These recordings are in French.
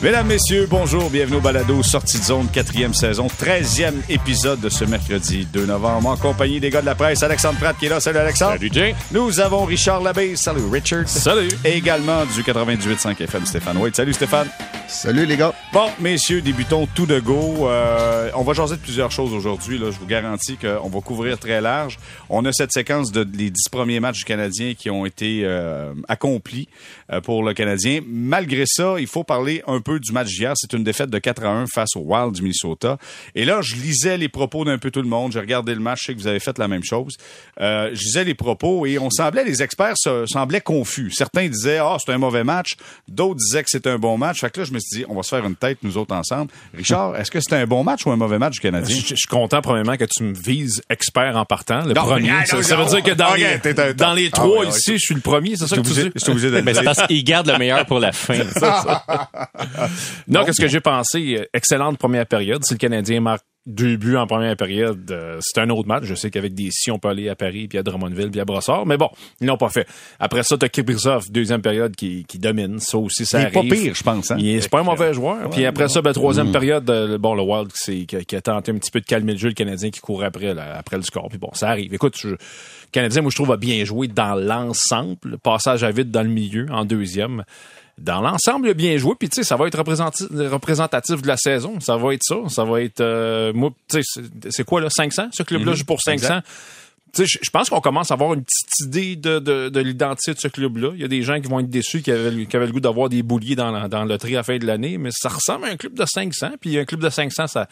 Mesdames, Messieurs, bonjour, bienvenue au Balado Sortie de zone, quatrième saison, treizième épisode de ce mercredi 2 novembre, en compagnie des gars de la presse, Alexandre Pratt qui est là. Salut Alexandre. Salut Jay. Nous avons Richard Labbé. Salut Richard. Salut. Et également du 98.5 FM, Stéphane White. Salut Stéphane. Salut les gars. Bon, messieurs, débutons tout de go. Euh, on va jaser de plusieurs choses aujourd'hui. Je vous garantis qu'on va couvrir très large. On a cette séquence de dix premiers matchs du Canadien qui ont été euh, accomplis euh, pour le Canadien. Malgré ça, il faut parler un peu du match d'hier. C'est une défaite de 4 à 1 face au Wild du Minnesota. Et là, je lisais les propos d'un peu tout le monde. J'ai regardé le match. Je sais que vous avez fait la même chose. Euh, je lisais les propos et on semblait, les experts se, semblaient confus. Certains disaient, ah, c'est un mauvais match. D'autres disaient que c'était un bon match. Fait que là, je me suis dit, on va se faire une tête, nous autres, ensemble. Richard, est-ce que c'était un bon match ou un mauvais match du Canadien? Je, je suis content, premièrement, que tu me vises expert en partant, le Non, premier. mais- ça, ça veut dire que dans, les, t'es un- dans les Ah trois ouais, ouais. ici, je suis le premier, c'est ça Je que tu suis dis? obligé- je suis obligé de le Mais c'est dire. parce qu'il garde le meilleur pour la fin. Non, qu'est-ce que j'ai pensé? Excellente première période. Si le Canadien marque deux buts en première période, euh, c'est un autre match. Je sais qu'avec des si, on peut aller à Paris, puis à Drummondville, puis à Brossard. Mais bon, ils l'ont pas fait. Après ça, t'as Kiprizov, deuxième période, qui, qui domine. Ça aussi, ça Il est arrive. pas pire, je pense. Hein? Il est- C'est pas un mauvais joueur. Puis après ça, ben, Mm. troisième période, euh, bon, le Wild c'est, qui, a- qui a tenté un petit peu de calmer le jeu, le Canadien qui courait après, là, après le score. Puis bon, ça arrive. Écoute, je- le Canadien, moi, je trouve, a bien joué dans l'ensemble. Le passage à vide dans le milieu, en deuxième. Dans l'ensemble, il a bien joué. Puis, tu sais, ça va être représentatif, de la saison. Ça va être ça. Ça va être... euh, moi, tu sais, c'est- quoi, là, 500? Ce club-là joue pour 500. Tu sais, je- pense qu'on commence à avoir une petite idée de, de, de l'identité de ce club-là. Il y a des gens qui vont être déçus, qui avaient, le- qui avaient le goût d'avoir des bouliers dans, la- dans le tri à la fin de l'année, mais ça ressemble à un club de 500. Puis un club de 500, ça,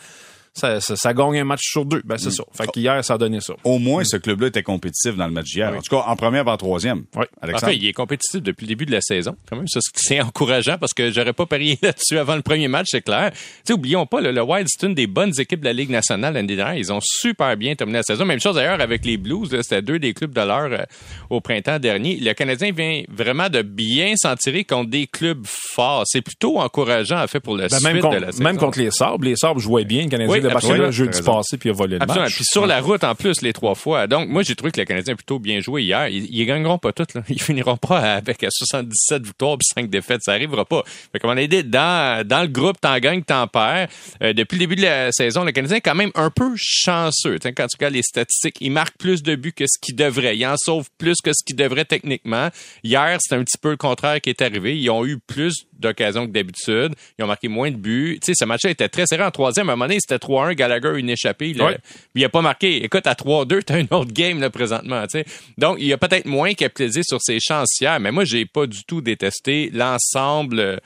ça, ça, ça gagne un match sur deux. Ben, c'est ça. Fait qu'hier, ça a donné ça. Au moins, ce club-là était compétitif dans le match d'hier. En tout cas, en première, en troisième. Oui. Alexandre. Enfin, il est compétitif depuis le début de la saison. Quand même, ça, c'est encourageant parce que j'aurais pas parié là-dessus avant le premier match, c'est clair. Tu sais, oublions pas, là, le Wild, c'est une des bonnes équipes de la Ligue nationale l'année dernière. Ils ont super bien terminé la saison. Même chose d'ailleurs avec les Blues. C'était deux des clubs de l'heure euh, au printemps dernier. Le Canadien vient vraiment de bien s'en tirer contre des clubs forts. C'est plutôt encourageant, en fait, pour le Ben, suite même, de contre, la saison. même contre les Sabres, les Sabres jouaient bien. Le Canadien Oui, Barcelone absolument. jeudi passé, puis il a volé le match. Puis sur la route, en plus, les trois fois. Donc, moi, j'ai trouvé que le Canadien a plutôt bien joué hier. Ils, ils gagneront pas toutes. Là. Ils finiront pas avec 77 victoires puis 5 défaites. Ça arrivera pas. Fait comme on a dit, dans, dans le groupe, t'en gagnes, t'en perds. Euh, depuis le début de la saison, le Canadien est quand même un peu chanceux. T'sais, quand tu regardes les statistiques, il marque plus de buts que ce qu'il devrait. Il en sauve plus que ce qu'il devrait techniquement. Hier, c'est un petit peu le contraire qui est arrivé. Ils ont eu plus d'occasions que d'habitude. Ils ont marqué moins de buts. Tu sais, ce match-là était très serré en troisième. À un moment donné, c'était 3-1. Gallagher, une échappée. Ouais. il a pas marqué. Écoute, à 3-2, t'as un autre game, là, présentement, tu. Donc, il y a peut-être moins qu'à plaisir sur ses chances hier, mais moi, j'ai pas du tout détesté l'ensemble, euh,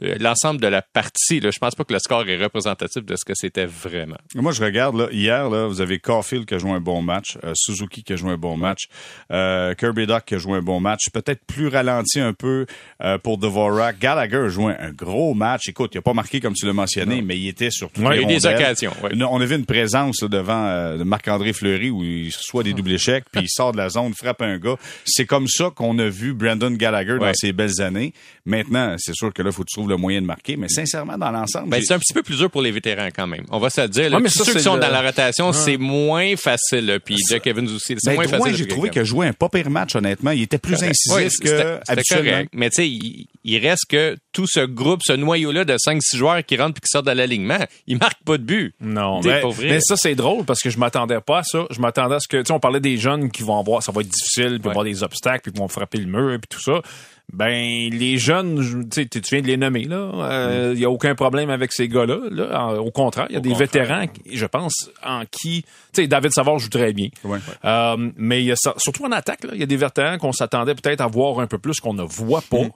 l'ensemble de la partie, là. Je pense pas que le score est représentatif de ce que c'était vraiment. Moi, je regarde, là, hier, là, vous avez Caulfield qui a joué un bon match, euh, Suzuki qui a joué un bon match, euh, Kirby Doc qui a joué un bon match, peut-être plus ralenti un peu euh, pour Dvorak. Gallagher a joué un gros match. Écoute, il a pas marqué comme tu l'as mentionné, mais il était sur toutes Ouais, les il y a eu des occasions, ouais. Une- On avait une présence là, devant euh, de Marc-André Fleury où il reçoit des doubles échecs, puis il sort de la zone, frappe un gars. C'est comme ça qu'on a vu Brandon Gallagher dans ses belles années. Maintenant, c'est sûr que là, faut que tu trouves le moyen de marquer, mais sincèrement, dans l'ensemble, Ben, c'est un petit peu plus dur pour les vétérans quand même. On va se le dire. là. Ouais, mais ça, ceux qui sont le- dans la rotation, c'est moins facile. Puis Jack Evans aussi. C'est Ben, moins facile. j'ai trouvé qu'il joué un pas pire match, honnêtement. Il était plus incisif Ouais, que habituellement. correct. Mais tu sais, il, il reste que tout ce groupe, ce noyau-là de 5-6 joueurs qui rentrent puis qui sortent de l'alignement, ils marquent pas de but. Non, mais, mais ça, c'est drôle parce que je m'attendais pas à ça. Je m'attendais à ce que, tu sais, on parlait des jeunes qui vont avoir, ça va être difficile, puis Ouais. avoir des obstacles, puis qui vont frapper le mur, puis tout ça. Ben, les jeunes, je- tu viens de les nommer, là. Il y a aucun problème avec ces gars-là, là. Au contraire, il y a Au des contraire. vétérans, je pense, en qui, tu sais, David Savard joue très bien. Ouais. Euh, mais il y a ça, surtout en attaque, là, il y a des vétérans qu'on s'attendait peut-être à voir un peu plus qu'on ne voit pas.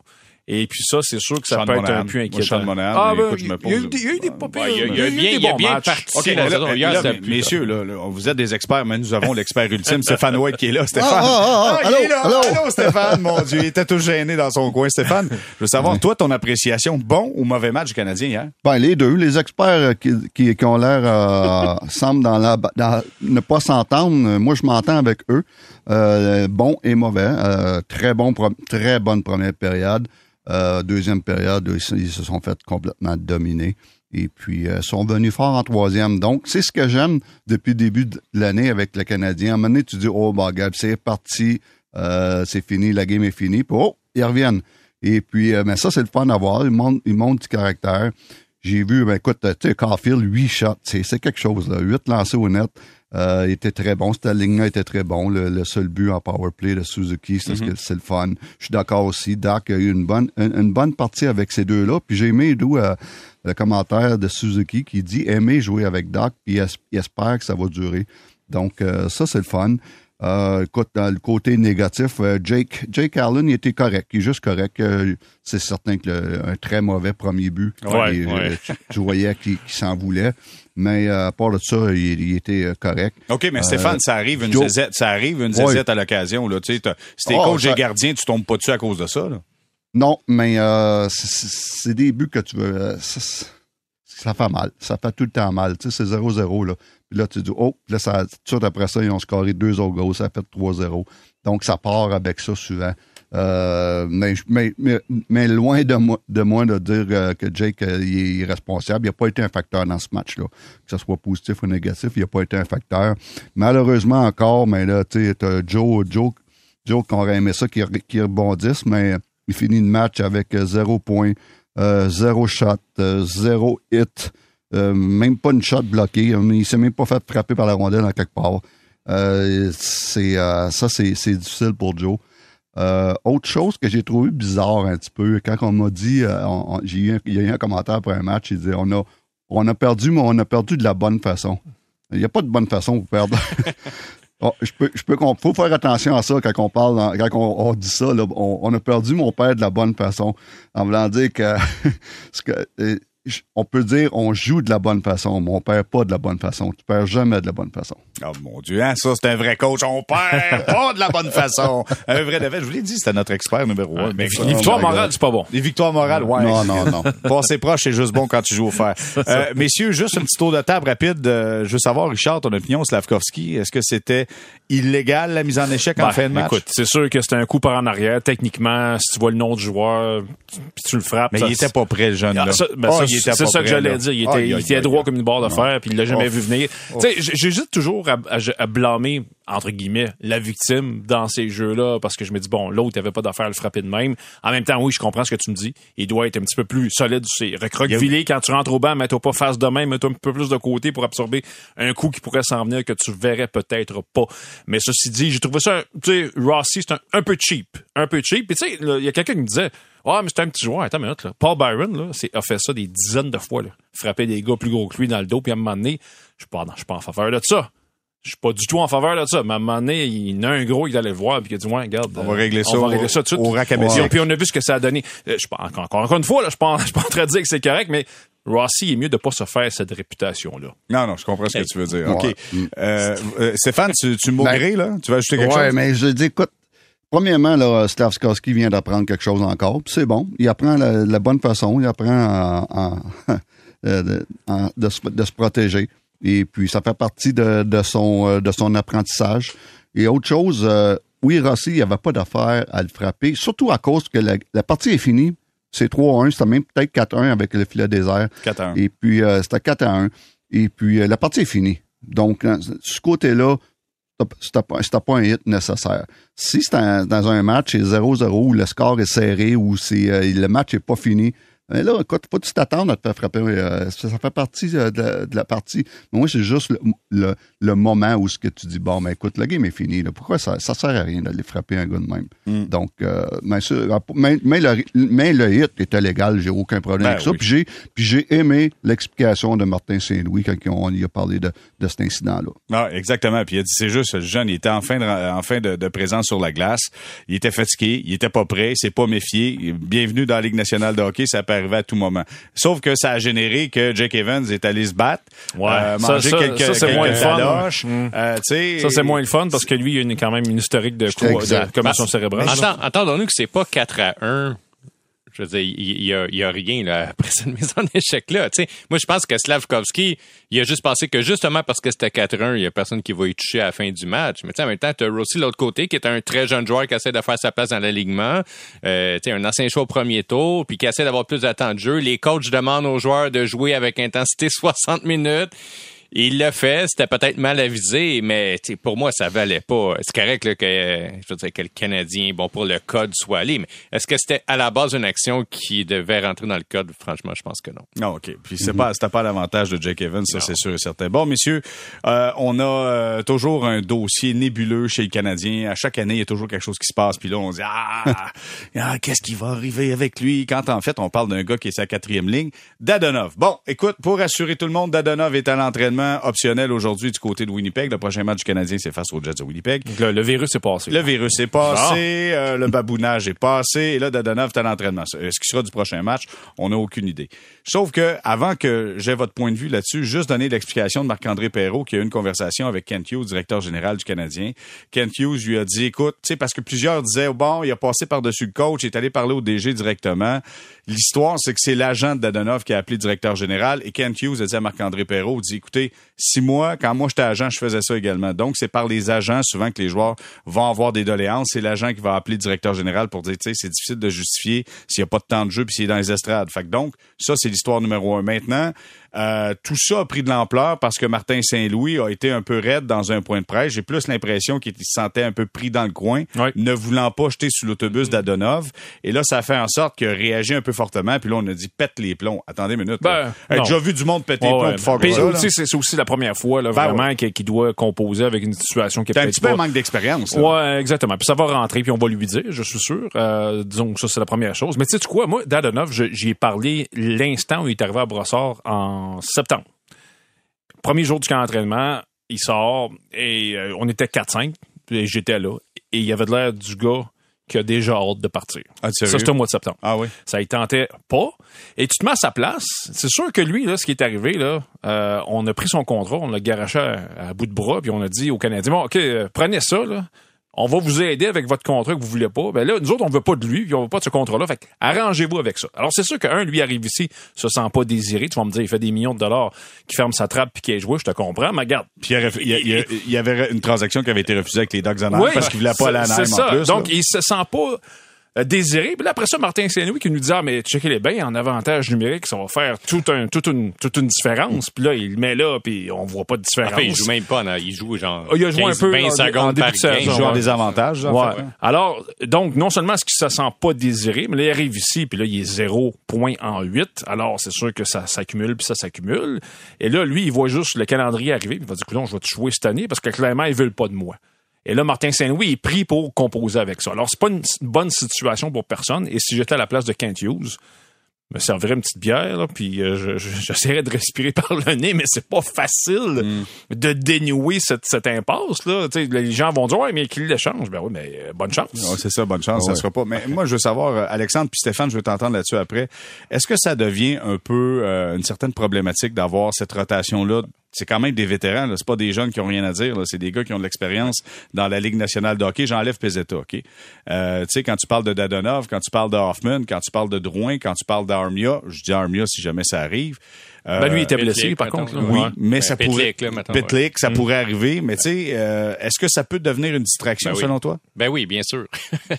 Et puis ça, c'est sûr que ça Sean peut être un peu Moi, inquiétant. Sean Monahan, ah, ben, écoute, je me il y a eu des- il y a eu des il y a- il y a il y a eu bien- des il y a bons bien parti. Là, là, là, mais- messieurs, là, là, vous êtes des experts, mais nous avons l'expert ultime, Stéphane White, qui est là. Stéphane. Ah, ah, ah, il est là. allô. Allô, Stéphane. Mon Dieu, il était tout gêné dans son coin. Stéphane, je veux savoir, toi, ton appréciation, bon ou mauvais match du Canadien hier? Ben, les deux. Les experts euh, qui, qui, qui ont l'air euh, semblent dans la dans, ne pas s'entendre. Moi, je m'entends avec eux. Euh, bon et mauvais. Euh, très bonne première période. Euh, deuxième période, ils, ils se sont fait complètement dominer. Et puis, sont venus fort en troisième. Donc, c'est ce que j'aime depuis le début de l'année avec le Canadien. À un moment donné, tu dis, oh, bah, regarde, c'est parti, c'est fini, la game est finie. Puis, oh, ils reviennent. Et puis, mais ça, c'est le fun à voir. Il montre, il montre du caractère. J'ai vu, ben écoute, tu sais, Caulfield, 8 shots, c'est c'est quelque chose, là. 8 lancés au net. Euh, il était très bon. Cette ligne-là était très bon. Le, le seul but en power play de Suzuki, c'est ce que- c'est le fun. Je suis d'accord aussi. Dak a eu une bonne, une, une bonne partie avec ces deux-là. Puis j'ai aimé d'où euh, le commentaire de Suzuki qui dit aimer jouer avec Dak, puis il espère que ça va durer. Donc euh, ça, c'est le fun. Euh, écoute, dans le côté négatif, euh, Jake, Jake Allen, il était correct. Il est juste correct. Euh, c'est certain que le- un très mauvais premier but. Ouais, Et, ouais. tu, tu voyais qu'il s'en voulait. Mais à part de ça, il, il était correct. OK, mais Stéphane, ça arrive une zézette, ça arrive une Ouais. zézette à l'occasion, si t'es Oh, coach et gardien, tu tombes pas dessus à cause de ça, là. Non, mais euh, c'est- des buts que tu veux. ça, ça fait mal. Ça fait tout le temps mal. Tu sais, c'est 0-0, là. Tu dis, oh, là, ça, tout après ça, ils ont scoré deux autres goals. Ça fait 3-0. Donc, ça part avec ça souvent. Euh, mais, loin de moi, de moi de dire euh, que Jake euh, est irresponsable. Il n'a pas été un facteur dans ce match-là. Que ce soit positif ou négatif, il n'a pas été un facteur. Malheureusement encore, mais là, tu sais, Joe, Joe, Joe aurait aimé ça, qui, qui rebondisse, mais il finit le match avec euh, zéro point, euh, zéro shot, euh, zéro hit, euh, même pas une shot bloquée. Il s'est même pas fait frapper par la rondelle en quelque part. Euh, euh, ça, c'est difficile pour Joe. Euh, autre chose que j'ai trouvé bizarre un petit peu, quand on m'a dit, euh, il y a eu un commentaire après un match, il disait on a, on a perdu, mais on a perdu de la bonne façon. Il n'y a pas de bonne façon pour perdre. Oh, je peux, je peux, faut faire attention à ça quand on parle, quand on, dit ça. on, a perdu mon père de la bonne façon, en voulant dire que, euh, on peut dire on joue de la bonne façon, mais on perd pas de la bonne façon. Tu perds jamais de la bonne façon. Oh mon Dieu, hein, ça, c'est un vrai coach. On perd pas de la bonne façon. Un vrai défaite. Je vous l'ai dit, c'était notre expert numéro un. Mais Mais les victoires morales, c'est pas bon. les victoires morales, ouais. Non, non, non. Passer proche, c'est juste bon quand tu joues au fer. Euh, messieurs, juste un petit tour de table rapide. Euh, je veux savoir, Richard, ton opinion, Slavkovski, est-ce que c'était illégal la mise en échec en Ben, fin de match? Écoute, c'est sûr que c'était un coup par en arrière. Techniquement, si tu vois le nom du joueur, puis tu le frappes. mais ça- il était pas prêt, le jeune. Ah, là. ça, ben, Oh, ça, il était c'est ça que j'allais dire. Il était, Aïe, il était droit comme une barre de fer, puis il l'a jamais Oh. vu venir. Tu sais, j'hésite toujours à, à- à blâmer, entre guillemets, la victime dans ces jeux-là, parce que je me dis, bon, l'autre, il avait pas d'affaire à le frapper de même. En même temps, oui, je comprends ce que tu me dis. Il doit être un petit peu plus solide. C'est recroquevillé quand tu rentres au banc, mets-toi pas face de même, mets-toi un peu plus de côté pour absorber un coup qui pourrait s'en venir que tu verrais peut-être pas. Mais ceci dit, j'ai trouvé ça, tu sais, Rossi, c'est un, un peu cheap. Un peu cheap. Puis tu sais, il y a quelqu'un qui me disait, ah, mais c'est un petit joueur. Attends une minute, là. Paul Byron, là, c'est, a fait ça des dizaines de fois, là. Frapper des gars plus gros que lui dans le dos, puis à un moment donné, je suis pas, je suis pas en faveur de ça. Je suis pas du tout en faveur de ça. Mais à un moment donné, il y en a un gros qui allait le voir, puis qui a dit, ouais, regarde. On va euh, régler ça On va au- régler ça tout de au suite. rack à. Puis, on a vu ce que ça a donné. Euh, Je encore, encore, encore une fois, là, je suis pas, je suis pas en train de dire que c'est correct, mais Rossi est mieux de pas se faire cette réputation-là. Non, non, je comprends ce que tu veux dire. OK. Ouais. Euh, euh, Stéphane, tu, tu maugrais, là? Tu vas ajouter quelque ouais, chose? mais je dis, écoute, premièrement, là, Slavskowski vient d'apprendre quelque chose encore, puis c'est bon. Il apprend la, la bonne façon, il apprend en- en- euh, de, se, de se protéger. Et puis, ça fait partie de, de son, euh, de son apprentissage. Et autre chose, euh, oui, Rossi, il n'y avait pas d'affaire à le frapper, surtout à cause que la, la partie est finie. C'est 3-1, c'était même peut-être 4-1 avec le filet désert. 4-1. Et puis, euh, c'était 4 à 1. Et puis, euh, la partie est finie. Donc, ce côté-là, c'était- pas, pas un hit nécessaire. Si c'est dans un match, c'est 0-0, où le score est serré, ou euh, le match est pas fini, mais là, écoute, faut que tu t'attendes à te faire frapper. euh, ça, ça fait partie euh, de, la- de la partie. Mais moi, c'est juste le, le, le moment où ce que tu dis, bon, mais écoute, le game est fini. Là. Pourquoi ça, ça sert à rien d'aller frapper un gars de même? Mm. Donc, euh, mais, ça, mais, mais le, mais le hit était légal, j'ai aucun problème Ben avec ça. Puis j'ai, aimé l'explication de Martin Saint-Louis quand on y a parlé de, de cet incident-là. Non, exactement. Puis il a dit, c'est juste, le jeune, il était en fin de, en fin de, de présence sur la glace. Il était fatigué, il était pas prêt, il s'est pas méfié. Bienvenue dans la Ligue nationale de hockey, ça peut arriver à tout moment. Sauf que ça a généré que Jake Evans est allé se battre, Ouais. euh, Ça, manger ça, quelques, ça, c'est quelques moins le fun. Mm. Euh, tu sais, Ça, c'est moins le fun parce que lui, il a une- quand même une historique de, coups, Exact. de commotion cérébrale. Attends, entendons-nous que c'est pas 4 à 1. Je veux dire, il il y, a, a rien là, après cette mise en échec-là. Moi, je pense que Slavkovski, il a juste pensé que justement parce que c'était 4-1, il y a personne qui va y toucher à la fin du match. Mais en même temps, tu as Rossi de l'autre côté, qui est un très jeune joueur qui essaie de faire sa place dans l'alignement. Euh, un ancien choix au premier tour, puis qui essaie d'avoir plus de de jeu. Les coachs demandent aux joueurs de jouer avec intensité 60 minutes. Il l'a fait, c'était peut-être mal avisé, mais pour moi, ça valait pas. C'est correct là, que, je veux dire, que le Canadien, bon, pour le code soit allé, mais est-ce que c'était à la base une action qui devait rentrer dans le code? Franchement, je pense que non. Non, OK. Puis c'est pas, c'était pas l'avantage de Jake Evans, ça, c'est sûr et certain. Bon, messieurs, euh, on a euh, toujours un dossier nébuleux chez le Canadien. À chaque année, il y a toujours quelque chose qui se passe. Puis là, on se dit, ah, ah qu'est-ce qui va arriver avec lui? Quand en fait, on parle d'un gars qui est sa quatrième ligne, Dadonov. Bon, écoute, pour rassurer tout le monde, Dadonov est à l'entraînement optionnel aujourd'hui du côté de Winnipeg. Le prochain match du Canadien, c'est face aux Jets de Winnipeg. Le, virus est passé. Le virus est passé, euh, le babounage est passé, et là, Dadonov est à l'entraînement. Est-ce qu'il sera du prochain match? On n'a aucune idée. Sauf que, avant que j'ai votre point de vue là-dessus, juste donner l'explication de Marc-André Perrault qui a eu une conversation avec Kent Hughes, directeur général du Canadien. Kent Hughes lui a dit, écoute, tu sais, parce que plusieurs disaient, bon, il a passé par-dessus le coach, il est allé parler au DG directement. L'histoire, c'est que c'est l'agent de Dadonov qui a appelé directeur général et Kent Hughes a dit à Marc-André Perrault, dit, écoutez, si moi, quand moi j'étais agent, je faisais ça également. Donc, c'est par les agents souvent que les joueurs vont avoir des doléances. C'est l'agent qui va appeler le directeur général pour dire, tu sais, c'est difficile de justifier s'il n'y a pas de temps de jeu puis s'il est dans les estrades. Fait donc, ça, c'est l'histoire numéro un. Maintenant, euh, tout ça a pris de l'ampleur parce que Martin Saint-Louis a été un peu raide dans un point de presse. J'ai plus l'impression qu'il se sentait un peu pris dans le coin, ne voulant pas jeter sous l'autobus d'Adonov. Et là, ça a fait en sorte qu'il a réagi un peu fortement. Puis là, on a dit pète les plombs. Attendez une minute. Ben, J'ai déjà vu du monde péter les plombs fort C'est aussi la première fois là, ben vraiment qu'il doit composer avec une situation qui est un petit peu un manque d'expérience. Ouais, exactement. Puis ça va rentrer, puis on va lui dire, je suis sûr. Euh, disons que ça, c'est la première chose. Mais tu sais quoi, moi, d'Adonov, j'y ai parlé l'instant où il est arrivé à Brossard en septembre. Premier jour du camp d'entraînement, il sort et euh, on était 4-5, et j'étais là. Et il y avait de l'air du gars qui a déjà hâte de partir. Ah, ça, c'était au mois de septembre. Ah oui. Ça, il tentait pas. Et tu te mets à sa place. C'est sûr que lui, là, ce qui est arrivé, là, euh, on a pris son contrat, on l'a garaché à, bout de bras, puis on a dit aux Canadiens, bon, OK, euh, prenez ça, là on va vous aider avec votre contrat que vous voulez pas. Ben là, nous autres, on veut pas de lui, puis on veut pas de ce contrat-là. Fait arrangez-vous avec ça. Alors, c'est sûr qu'un, lui, arrive ici, se sent pas désiré. Tu vas me dire, il fait des millions de dollars, qui ferme sa trappe puis qui est joué, je te comprends, mais regarde. Puis il y, avait une transaction qui avait été refusée avec les Dogs en oui, parce qu'il voulait pas la C'est ça. Donc, il se sent pas désiré. Puis là, après ça, Martin Saint-Louis qui nous dit, ah, mais checkez les bains en avantage numérique, ça va faire tout un, toute, une, toute une différence. Puis là, il le met là, puis on voit pas de différence. Enfin, il joue même pas, il joue genre ah, il a joué 15, un peu 20 secondes par game. Il joue en désavantage. Ouais. Alors, donc, non seulement est-ce qu'il se sent pas désiré, mais là, il arrive ici, puis là, il est zéro point en 8. Alors, c'est sûr que ça s'accumule, puis ça s'accumule. Et là, lui, il voit juste le calendrier arriver, puis il va dire, non, je vais te jouer cette année, parce que clairement, ils veulent pas de moi. Et là, Martin Saint-Louis est pris pour composer avec ça. Alors, c'est pas une bonne situation pour personne. Et si j'étais à la place de Kent Hughes, me servirais une petite bière, là, puis euh, j'essaierais de respirer par le nez, mais c'est pas facile mm. de dénouer cette, cette impasse. Là. les gens vont dire Ouais, mais qu'il l'échange. Ben oui, mais euh, bonne chance. c'est ça, bonne chance, ça sera pas. Mais moi, je veux savoir, euh, Alexandre puis Stéphane, je veux t'entendre là-dessus après. Est-ce que ça devient un peu une certaine problématique d'avoir cette rotation-là c'est quand même des vétérans. C'est pas des jeunes qui ont rien à dire. C'est des gars qui ont de l'expérience dans la Ligue nationale de hockey. J'enlève Peseta, OK? Euh, tu sais, quand tu parles de Dadonov, quand tu parles de Hoffman, quand tu parles de Drouin, quand tu parles d'Armia, je dis Armia si jamais ça arrive. Euh, ben lui, il était blessé, par contre. Oui, mais ça pourrait... ça mm. pourrait arriver. Mais tu sais, euh, est-ce que ça peut devenir une distraction, ben selon toi? Ben oui, bien sûr.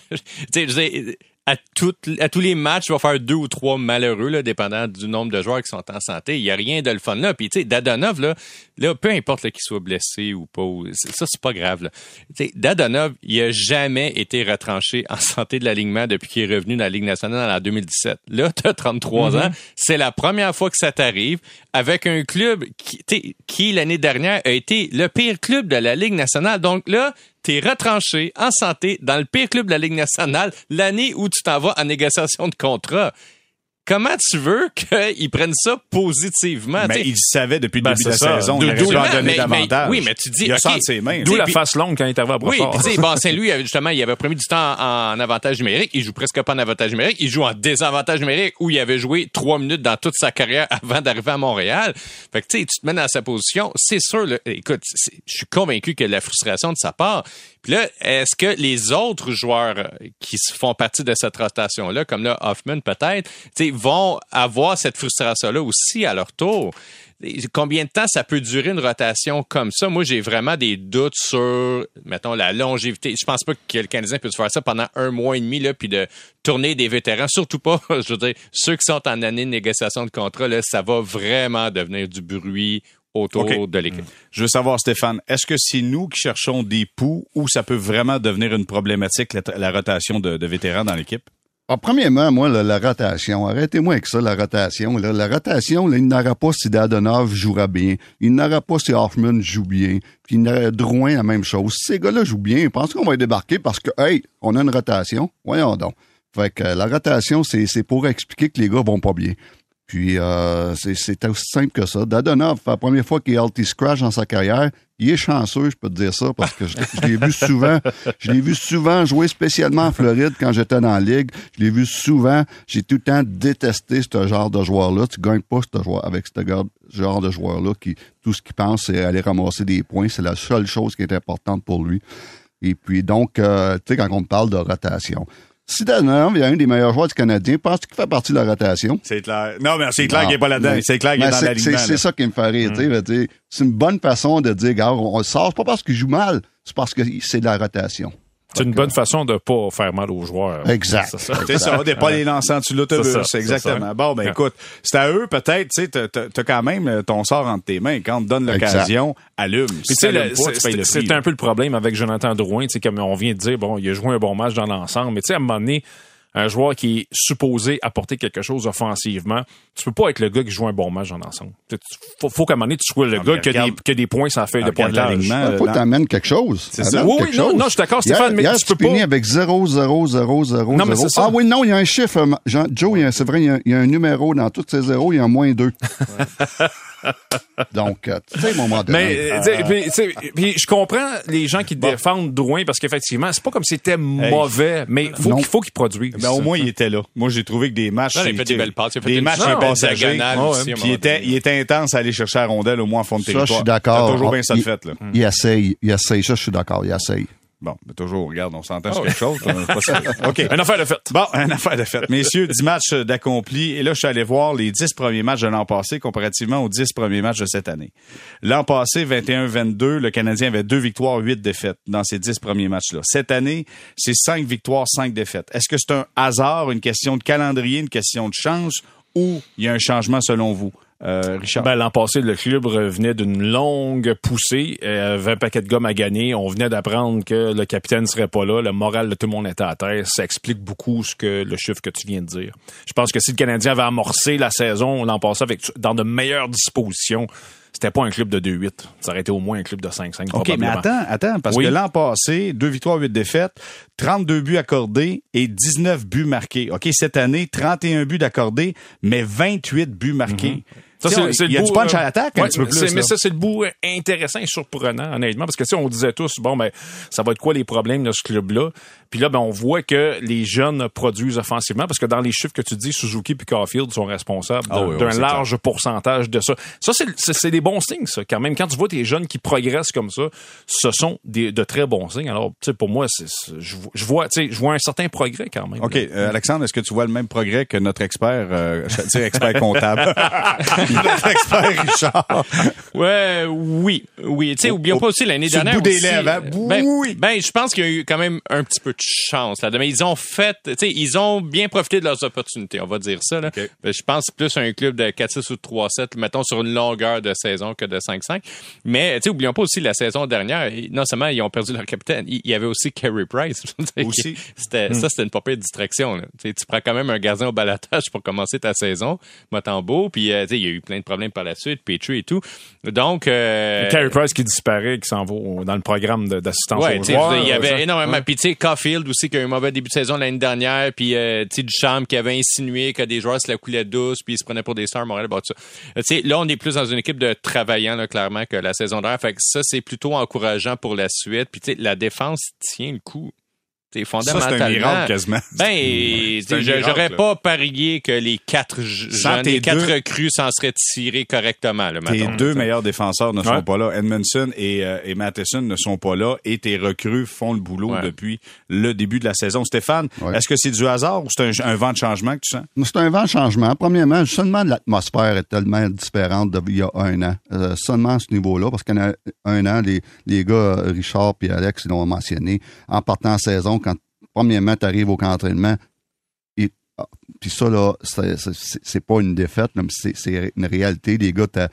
tu sais, à, à tous les matchs, il va faire deux ou trois malheureux, là, dépendant du nombre de joueurs qui sont en santé. Il n'y a rien de le fun là. Puis, tu sais, Dadonov, là, là, peu importe qu'il soit blessé ou pas, ça, c'est pas grave. Là. sais, Dadonov, il a jamais été retranché en santé de l'alignement depuis qu'il est revenu dans la Ligue nationale en 2017. Là, tu as 33 mm-hmm. ans. C'est la première fois que ça t'arrive avec un club qui, qui l'année dernière, a été le pire club de la Ligue nationale. Donc là, t'es retranché en santé dans le pire club de la Ligue nationale l'année où tu t'en vas en négociation de contrat comment tu veux qu'ils prennent ça positivement? Mais il savait depuis le ben, début de la saison. Il aurait donner davantage. oui, mais tu dis. Il a okay, ses mains. D'où la face longue quand il est arrivé à Brossard. Oui, tu sais, bon, Saint-Louis, justement, il avait promis du temps en, avantage numérique. Il joue presque pas en avantage numérique. Il joue en désavantage numérique où il avait joué trois minutes dans toute sa carrière avant d'arriver à Montréal. Fait que, tu sais, tu te mets dans sa position. C'est sûr, écoute, je suis convaincu que la frustration de sa part. Puis là, est-ce que les autres joueurs qui font partie de cette rotation-là, comme là, Hoffman peut-être, vont avoir cette frustration-là aussi à leur tour? Combien de temps ça peut durer une rotation comme ça? Moi, j'ai vraiment des doutes sur, mettons, la longévité. Je pense pas que le Canadien puisse faire ça pendant un mois et demi, là, puis de tourner des vétérans. Surtout pas, je veux dire, ceux qui sont en année de négociation de contrat, là, ça va vraiment devenir du bruit autour de l'équipe. Je veux savoir, Stéphane, est-ce que c'est nous qui cherchons des poux ou ça peut vraiment devenir une problématique, la, la rotation de, de vétérans dans l'équipe? Alors, premièrement, moi, la, la rotation. Arrêtez-moi avec ça, la rotation. là. La rotation, là, il n'aura pas si Dadonov jouera bien. Il n'aura pas si Hoffman joue bien. Puis il n'aura Drouin, la même chose. Si ces gars-là jouent bien, ils pensent qu'on va les débarquer parce que, hey, on a une rotation. Voyons donc. Fait que euh, la rotation, c'est c'est pour expliquer que les gars vont pas bien. Puis euh, c'est aussi simple que ça. Dadonov, la première fois qu'il healthy scratch dans sa carrière, il est chanceux, je peux te dire ça, parce que je, l'ai vu souvent. Je l'ai vu souvent jouer spécialement en Floride quand j'étais dans la ligue. Je l'ai vu souvent. J'ai tout le temps détesté ce genre de joueur-là. Tu gagnes pas ce joueur avec ce genre de joueur-là qui tout ce qu'il pense, c'est aller ramasser des points. C'est la seule chose qui est importante pour lui. Et puis donc, euh, tu sais, quand on parle de rotation. Si Dadonov il y a un des meilleurs joueurs du Canadien, penses-tu qu'il fait partie de la rotation? C'est clair. Non, mais c'est clair Non, qu'il n'est pas là-dedans. C'est clair qu'il est dans c'est- l'alignement. C'est ça qui me fait rire. dire, C'est une bonne façon de dire, gars, on, sort. Pas parce qu'il joue mal, c'est parce que c'est de la rotation. C'est une bonne façon de pas faire mal aux joueurs. Exact. C'est ça. Ça, des pas les lançants l'autobus. Ça, C'est c'est exactement. Bon, ben écoute, c'est à eux peut-être, tu sais, t'as- quand même euh, ton sort entre tes mains. Quand on te donne l'occasion, allume. Si c'est un peu le problème avec Jonathan Drouin, tu sais, comme on vient de dire, bon, il a joué un bon match dans l'ensemble, mais tu sais, à un moment donné, un joueur qui est supposé apporter quelque chose offensivement, tu peux pas être le gars qui joue un bon match dans l'ensemble. Tu sais, tu- Faut, faut qu'à un moment donné, tu sois le Non, gars qui a, des, qui a des points sans feuille de pointage. l'alignement. Il faut que là- tu amènes quelque chose. C'est ça. Oui, quelque non, chose. non, je suis d'accord, Hier- Stéphane, mais hier, tu peux pas- avec 0, 0, 0, 0, Non, mais 0. c'est ça. Ah oui, non, il y a un chiffre. euh, Jean- Joe, c'est vrai, il y, a, il y a un numéro dans tous ces zéros, il y a un moins 2. Donc, euh, tu sais, moment donné. Mais, euh, tu sais, puis, je comprends les gens qui défendent Drouin parce qu'effectivement, c'est pas comme si c'était mauvais, mais faut Non. qu'il faut qu'il produise. Ben, au moins, il était là. Moi, j'ai trouvé que des matchs. Non, il a fait des belles passes. Il a fait des matchs, Non, il il était, il était intense à aller chercher la rondelle au moins en fond de ça, territoire. je suis d'accord. T'as toujours bien ça de Il- fait, là. Il essaye, il essaye. Ça, je suis d'accord, il essaye. Bon, mais toujours, regarde, on s'entend sur Ah quelque chose. est pas. OK. Une affaire de fait. Bon, une affaire de fait. Messieurs, 10 matchs d'accomplis. Et là, je suis allé voir les 10 premiers matchs de l'an passé comparativement aux 10 premiers matchs de cette année. L'an passé, 21-22, le Canadien avait deux victoires, huit défaites dans ces 10 premiers matchs-là. Cette année, c'est cinq victoires, cinq défaites. Est-ce que c'est un hasard, une question de calendrier, une question de chance ou il y a un changement selon vous? Euh, Richard? Ben, l'an passé, le club revenait d'une longue poussée, euh, 20 paquets de gomme à gagner. On venait d'apprendre que le capitaine serait pas là, le moral de tout le monde était à terre. Ça explique beaucoup ce que le chiffre que tu viens de dire. Je pense que si le Canadien avait amorcé la saison l'an passé avec dans de meilleures dispositions, c'était pas un club de 2-8. Ça aurait été au moins un club de 5-5. OK, mais attends, attends, parce Oui. que l'an passé, deux victoires, huit défaites, 32 buts accordés et 19 buts marqués. OK, cette année, 31 buts d'accordés, mais 28 buts marqués. Tu sais, c'est- c'est il y a le du bout, punch euh, à l'attaque un ouais, petit peu plus. c'est- Mais ça, c'est le bout euh, intéressant et surprenant, honnêtement, parce que si on disait tous, bon, ben, ça va être quoi les problèmes de ce club-là? Puis là, ben, on voit que les jeunes produisent offensivement, parce que dans les chiffres que tu dis, Suzuki et Caulfield sont responsables Ah d'un oui, oui, large pourcentage de ça. Ça, c'est- des bons signes, ça, quand même. Quand tu vois tes jeunes qui progressent comme ça, ce sont des, de très bons signes. Alors, tu sais, pour moi, je, vois- je vois, tu sais, je vois un certain progrès quand même. OK, euh, Alexandre, est-ce que tu vois le même progrès que notre expert, euh, je dire expert comptable, notre expert Richard? Ouais, oui, oui. Tu sais, oublions au- pas aussi l'année dernière. bout des aussi, lèvres, hein? Ben, Oui. ben, je pense qu'il y a eu quand même un petit peu de chance là. Mais ils ont fait, tu sais, ils ont bien profité de leurs opportunités. On va dire ça. Là. Ben, je pense plus à un club de 4-6 ou de 3-7, mettons sur une longueur de saison que de 5-5. Mais tu sais, oublions pas aussi la saison dernière. Non seulement ils ont perdu leur capitaine, il y avait aussi Carey Price. Aussi. Hmm. C'était ça, c'était une pas distraction. Là. Tu prends quand même un gardien au balatage pour commencer ta saison, Motambo, puis euh, tu sais, il y a eu plein de problèmes par la suite, Petrie et tout. Donc, euh, Carey Price qui disparaît, qui s'en va dans le programme d'assistance Ouais, aux joueurs. il y avait ça. énormément. Puis tu sais, Caulfield aussi qui a eu un mauvais début de saison l'année dernière, puis euh, tu sais qui avait insinué que des joueurs se la coulaient douce, puis ils se prenaient pour des stars Montréal, bon, tout ça. Euh, là on est plus dans une équipe de travaillants là, clairement que la saison dernière. Fait que ça c'est plutôt encourageant pour la suite. Puis tu sais, la défense tient le coup. Ça, c'est un miracle quasiment. Ben, j'aurais pas parié que les quatre jeunes, les quatre deux- recrues s'en seraient tirés correctement. Là, Tes deux meilleurs défenseurs ne sont pas là. Edmondson et, euh, et Matheson ne sont pas là et tes recrues font le boulot Ouais. depuis le début de la saison. Stéphane, Ouais. est-ce que c'est du hasard ou c'est un, un vent de changement que tu sens? C'est un vent de changement. Premièrement, seulement l'atmosphère est tellement différente d'il y a un an. Euh, seulement à ce niveau-là, parce qu'il y en a un an, les, les gars, Richard et Alex, ils l'ont mentionné, en partant en saison, premièrement, tu arrives au camp d'entraînement, et ah, puis ça, là, c'est- pas une défaite, c'est une réalité. Les gars, t'a-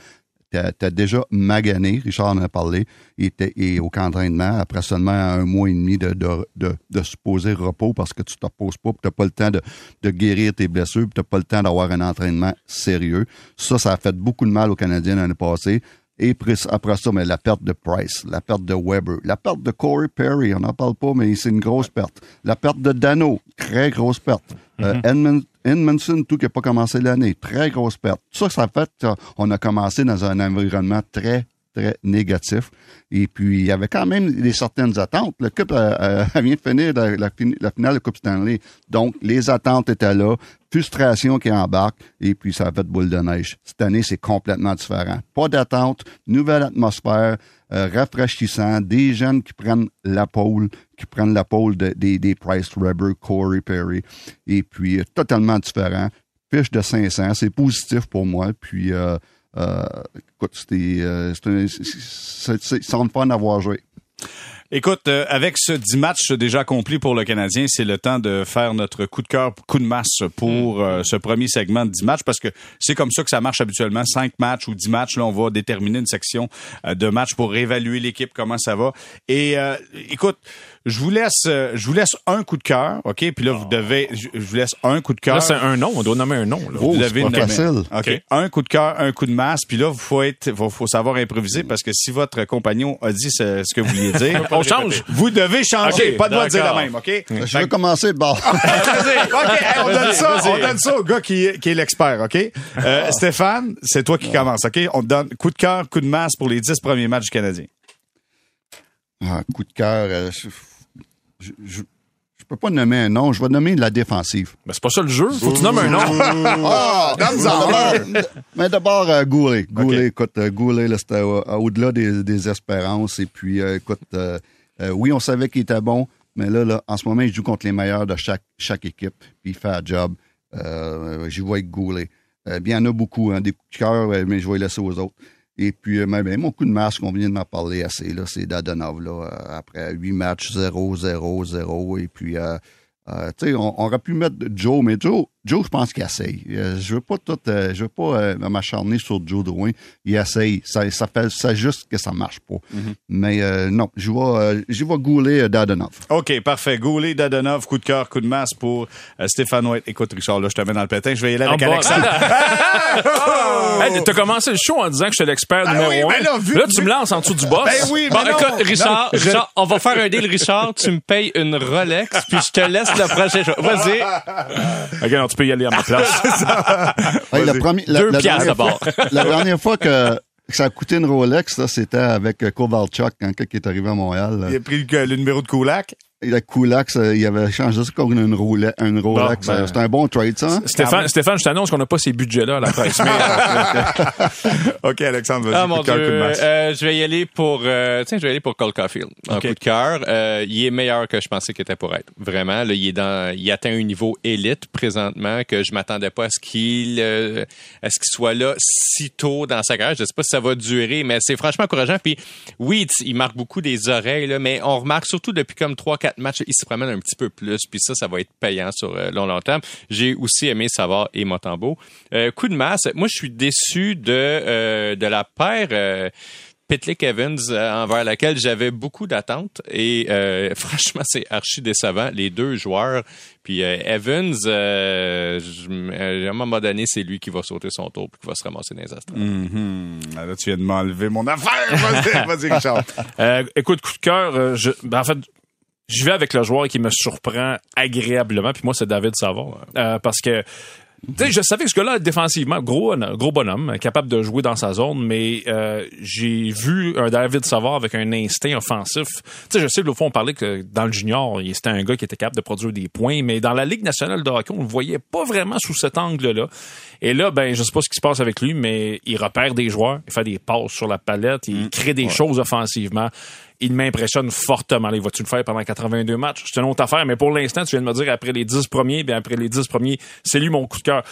était déjà magané. Richard en a parlé. Et au camp d'entraînement après seulement un mois et demi de, de, de, poser repos parce que tu te poses pas, tu n'as pas le temps de, de guérir tes blessures, tu n'as pas le temps d'avoir un entraînement sérieux. Ça, ça a fait beaucoup de mal aux Canadiens l'année passée. Et après ça, mais la perte de Price, la perte de Weber, la perte de Corey Perry, on n'en parle pas, mais c'est une grosse perte. La perte de Dano, très grosse perte. Euh, Edmondson, tout qui n'a pas commencé l'année, très grosse perte. Tout ça, ça fait qu'on a commencé dans un environnement très, très négatif. Et puis, il y avait quand même des certaines attentes. Le Coupe euh, euh, vient de finir la, finale de Coupe Stanley. Donc, les attentes étaient là. Frustration qui embarque. Et puis, ça a fait boule de neige. Cette année, c'est complètement différent. Pas d'attente, nouvelle atmosphère, euh, rafraîchissant, des jeunes qui prennent la pôle, qui prennent la pôle des, Price Weber, Corey Perry. Et puis, totalement différent. Fiche de 500, c'est positif pour moi. Puis, euh, écoute, c'était euh, c'est fun d'avoir joué. Écoute, euh, avec ce 10 matchs déjà accomplis pour le Canadien, c'est le temps de faire notre coup de cœur, coup de masse pour mm. ce premier segment de 10 matchs parce que c'est comme ça que ça marche habituellement. 5 matchs ou 10 matchs, là, on va déterminer une section de matchs pour évaluer l'équipe, comment ça va. Et écoute, je vous laisse, euh, je vous laisse un coup de cœur, ok? Puis là, vous devez, je, vous laisse un coup de cœur. Là, c'est un nom. On doit nommer un nom. Là. Oh, vous devez pas facile. ok. Un coup de cœur, un coup de masse. Puis là, vous faut être, faut, faut savoir improviser parce que si votre compagnon a dit ce, ce que vous vouliez dire, on change. Vous devez changer. Okay, pas de droit de dire la même, ok? Je vais commencer de bord. ok. On donne ça, on donne ça au gars qui, qui est l'expert, ok? Euh, Stéphane, c'est toi qui commence, ok? On te donne coup de cœur, coup de masse pour les dix premiers matchs du Canadien. Ah, coup de cœur. Euh, je, je, peux pas nommer un nom, je vais nommer la défensive. Mais c'est pas ça le jeu, faut que tu nommes un nom. ah, mais d'abord, euh, Goulet. Goulet, écoute, euh, Goulet, c'était au-delà des, des, espérances. Et puis, euh, écoute, euh, oui, on savait qu'il était bon, mais là, là, en ce moment, il joue contre les meilleurs de chaque, chaque équipe, puis il fait un job. J'y vois avec Goulet. bien, il y en a beaucoup, hein, des coups de cœur, mais je vais les laisser aux autres. Et puis, euh, ben, mon coup de masque, on vient de m'en parler assez, là, c'est Dadonov, là, euh, après huit matchs, 0, 0, 0. Et puis, euh, euh, on, on, aurait pu mettre Joe, mais Joe, Joe, je pense qu'il essaye. Euh, je veux pas tout, euh, je veux pas m'acharner sur Joe Drouin. Il essaye. Ça, ça fait ça juste que ça marche pas. Mm-hmm. Mais non, je vais, je vais gouler Dadonov. OK, parfait. Gouler Dadonov, coup de cœur, coup de masse pour Stéphane White. Écoute, Richard, là, je te mets dans le pétin. Je vais y aller avec oh, Alexandre. hey, t'as commencé le show en disant que je suis l'expert ben numéro un. Ben là, tu me lances en dessous du boss. Ben oui, bon, écoute, Richard, Richard, on va faire un deal, Richard. Tu me payes une Rolex, puis je te laisse le prochain choix. Vas-y. OK, non, tu peux y aller à ma place. hey, le premier, la, Deux la piastres d'abord. La dernière fois que ça a coûté une Rolex, c'était avec Kovalchuk, quand il est arrivé à Montréal. Il a pris le, le numéro de Kulak la Koulax, il avait changé ça comme une, Rolex. Une Rolex. Ben, c'est un bon trade, ça. Hein? Stéphane, Stéphane, je t'annonce qu'on n'a pas ces budgets-là à la presse. mais, OK, Alexandre, vas-y. Ah, mon Dieu. Euh, je vais y aller pour, euh, tiens, je vais y aller pour Cole Caulfield. Un coup de cœur. Euh, il est meilleur que je pensais qu'il était pour être. Vraiment, là, il est dans, il atteint un niveau élite présentement que je m'attendais pas à ce qu'il, euh, à ce qu'il soit là si tôt dans sa carrière. Je sais pas si ça va durer, mais c'est franchement encourageant. Puis, oui, il marque beaucoup des oreilles, là, mais on remarque surtout depuis comme 3-4 match, il se promène un petit peu plus, puis ça, ça va être payant sur euh, long, long terme. J'ai aussi aimé Savard et Motambo. Euh, coup de masse, moi, je suis déçu de, euh, de la paire... Euh, Pitlick Evans envers laquelle j'avais beaucoup d'attentes et franchement c'est archi décevant les deux joueurs puis Evans euh, à un moment donné c'est lui qui va sauter son tour puis qui va se ramasser dans les astres. Mm-hmm. Là tu viens de m'enlever mon affaire vas-y vas-y Richard. écoute coup de cœur je ben, en fait je vais avec le joueur qui me surprend agréablement, puis moi, c'est David Savard. Euh, parce que sais, je savais que ce gars-là, défensivement, gros, gros bonhomme, capable de jouer dans sa zone, mais euh, j'ai vu un David Savard avec un instinct offensif. sais, je sais, l'autre fois, on parlait que dans le junior, c'était un gars qui était capable de produire des points, mais dans la Ligue nationale de hockey, on le voyait pas vraiment sous cet angle-là. Et là, ben, je sais pas ce qui se passe avec lui, mais il repère des joueurs, il fait des passes sur la palette, il mm. crée des choses offensivement il m'impressionne fortement. Il va-tu le faire pendant 82 matchs? C'est une autre affaire, mais pour l'instant, tu viens de me dire après les 10 premiers, bien après les 10 premiers, c'est lui mon coup de cœur.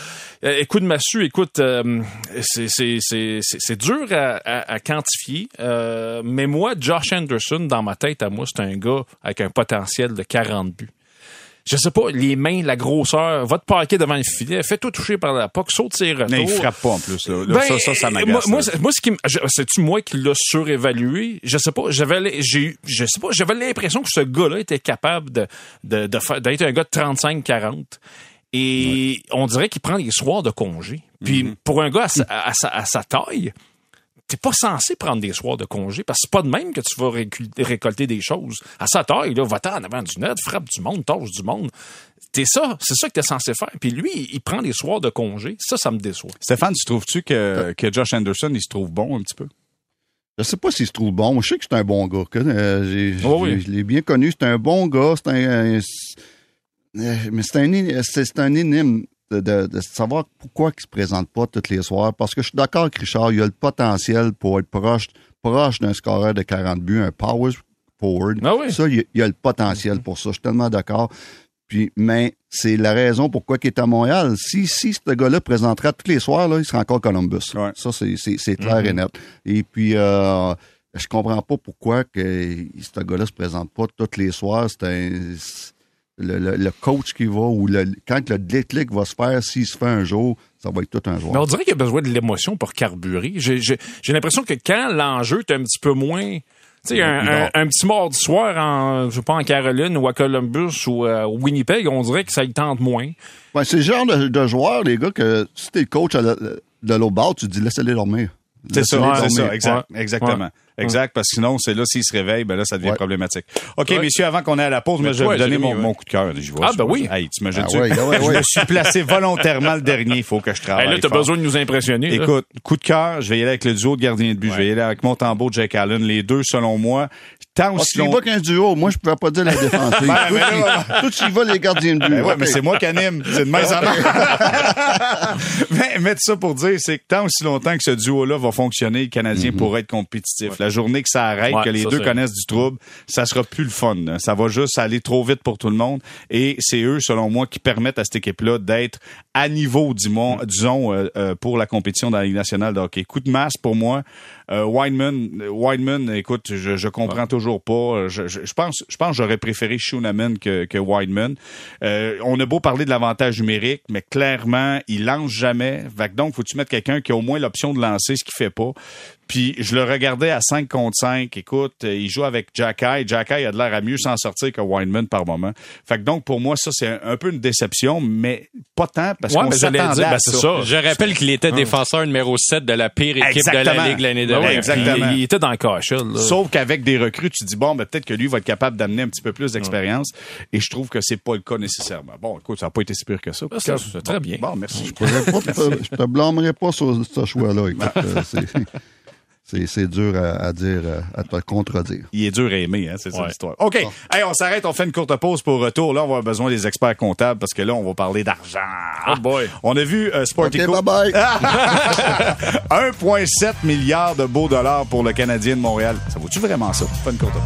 Euh, écoute, Massu, écoute, euh, c'est dur à, quantifier, euh, mais moi, Josh Anderson, dans ma tête, à moi, c'est un gars avec un potentiel de 40 buts. Je sais pas, les mains, la grosseur, va te parquer devant le filet, fais-toi toucher par la POC, saute ses retours. Mais il frappe pas en plus. Là. Ben, ça, ça, ça moi, m'agace. moi, ce qui, c'est-tu moi qui l'a surévalué? Je sais pas. J'avais, j'ai, je sais pas. J'avais l'impression que ce gars-là était capable de, de, d'être un gars de 35-40. Et on dirait qu'il prend des soirs de congé. Puis Mm-hmm. pour un gars à sa, à sa, à sa taille, t'es pas censé prendre des soirs de congé parce que c'est pas de même que tu vas récolter des choses. À sa taille, là, va-t'en en avant du net, frappe du monde, torche du monde. C'est ça, c'est ça que t'es censé faire. Puis lui, il prend des soirs de congé. Ça, ça me déçoit. Stéphane, tu trouves-tu que, que Josh Anderson, il se trouve bon un petit peu? Je sais pas s'il se trouve bon. Je sais que c'est un bon gars. euh, j'ai- Oh oui. j'ai- Je l'ai bien connu. C'est un bon gars. C'est un, un- euh, mais c'est un, c'est un énigme de, savoir pourquoi il se présente pas tous les soirs. Parce que je suis d'accord avec Richard. Il a le potentiel pour être proche, proche d'un scoreur de 40 buts, un power forward. Ah oui. Ça, il, il a le potentiel pour ça. Je suis tellement d'accord. Puis, mais c'est la raison pourquoi il est à Montréal. Si, si ce gars-là présenterait tous les soirs, là, il serait encore Columbus. Ouais. Ça, c'est, clair et net. Et puis, euh, je comprends pas pourquoi que ce gars-là se présente pas tous les soirs. C'est un, le, le- le coach qui va ou le, quand le déclic va se faire, s'il se fait un jour, ça va être tout un jour. Mais on dirait qu'il y a besoin de l'émotion pour carburer. J'ai, j'ai, j'ai l'impression que quand l'enjeu est un petit peu moins... Tu sais, un, un, un petit mardi soir en, je sais pas, en Caroline ou à Columbus ou à Winnipeg, on dirait que ça y tente moins. Ouais, c'est le genre de, de joueur, les gars, que si t'es coach à la- de l'autre bord, tu te dis laissez-les dormir. C'est ça, c'est dormir. ça, exact, Ouais. exactement. Exact, parce que sinon, c'est là, s'il se réveille, ben là, ça devient Ouais. problématique. OK, Ouais. messieurs, avant qu'on ait à la pause, moi, je vais vous donner mon, mon coup de cœur. Je vois, Ah, ben oui. Hey, tu me Ah ouais, ah Je me suis placé volontairement le dernier. Il faut que je travaille Hey, là, t'as besoin de nous impressionner. là. Écoute, coup de cœur, je vais y aller avec le duo de gardien de but. Je vais y aller avec Montembeau, Jake Allen. Les deux, selon moi, tant Ah, aussi tu y vas qu'un duo, moi je pouvais pas dire la défensive. Ben, Tout mais là- Tout y va les gardiens de but. Ben ouais, Ok. mais c'est moi qui anime. C'est de même ça marche. mais, mais tout ça pour dire, c'est que tant aussi longtemps que ce duo-là va fonctionner, le Canadien pourrait être compétitif. La journée que ça arrête, Ouais, que les ça, deux connaissent du trouble, ça sera plus le fun. là. Ça va juste aller trop vite pour tout le monde. Et c'est eux, selon moi, qui permettent à cette équipe-là d'être à niveau, disons, disons euh, euh, pour la compétition dans la Ligue nationale de hockey. Coup de masse pour moi. Euh, Wideman, Wideman, écoute, je, je comprends toujours pas. Je, je, je pense, je pense j'aurais préféré Schooneman que, que Wideman. Euh, on a beau parler de l'avantage numérique, mais clairement, il lance jamais. Fait que donc, faut-tu mettre quelqu'un qui a au moins l'option de lancer, ce qu'il fait pas? Puis je le regardais à 5 contre 5. Écoute, euh, il joue avec Jacky. Jacky a de l'air à mieux s'en sortir que Wideman par moment. Fait que donc, pour moi, ça, c'est un, peu une déception, mais pas tant parce Ouais, qu'on s'attendait dire, à ben, c'est ça. Je rappelle qu'il était défenseur numéro 7 de la pire équipe de la Ligue l'année Ben dernière. exactement. Il, il était dans le là. Sauf qu'avec des recrues, tu dis bon, ben, peut-être que lui va être capable d'amener un petit peu plus d'expérience. Et je trouve que c'est pas le cas nécessairement. Bon, écoute, ça n'a pas été si pire que ça. Ah, c'est- très bien. Bon, merci. Je pas te- je te blâmerai pas sur ce choix-là. Écoute, euh, c'est- dur à, à dire, euh, à te contredire. Il est dur à aimer, hein, c'est ça Ouais. l'histoire. OK. Hey, on s'arrête, on fait une courte pause pour retour. Là, on va avoir besoin des experts comptables parce que là, on va parler d'argent. Oh boy. On a vu euh, Sportico. OK, bye-bye. 1,7 milliard de beaux dollars pour le Canadien de Montréal. Ça vaut-tu vraiment ça? Pas une courte pause.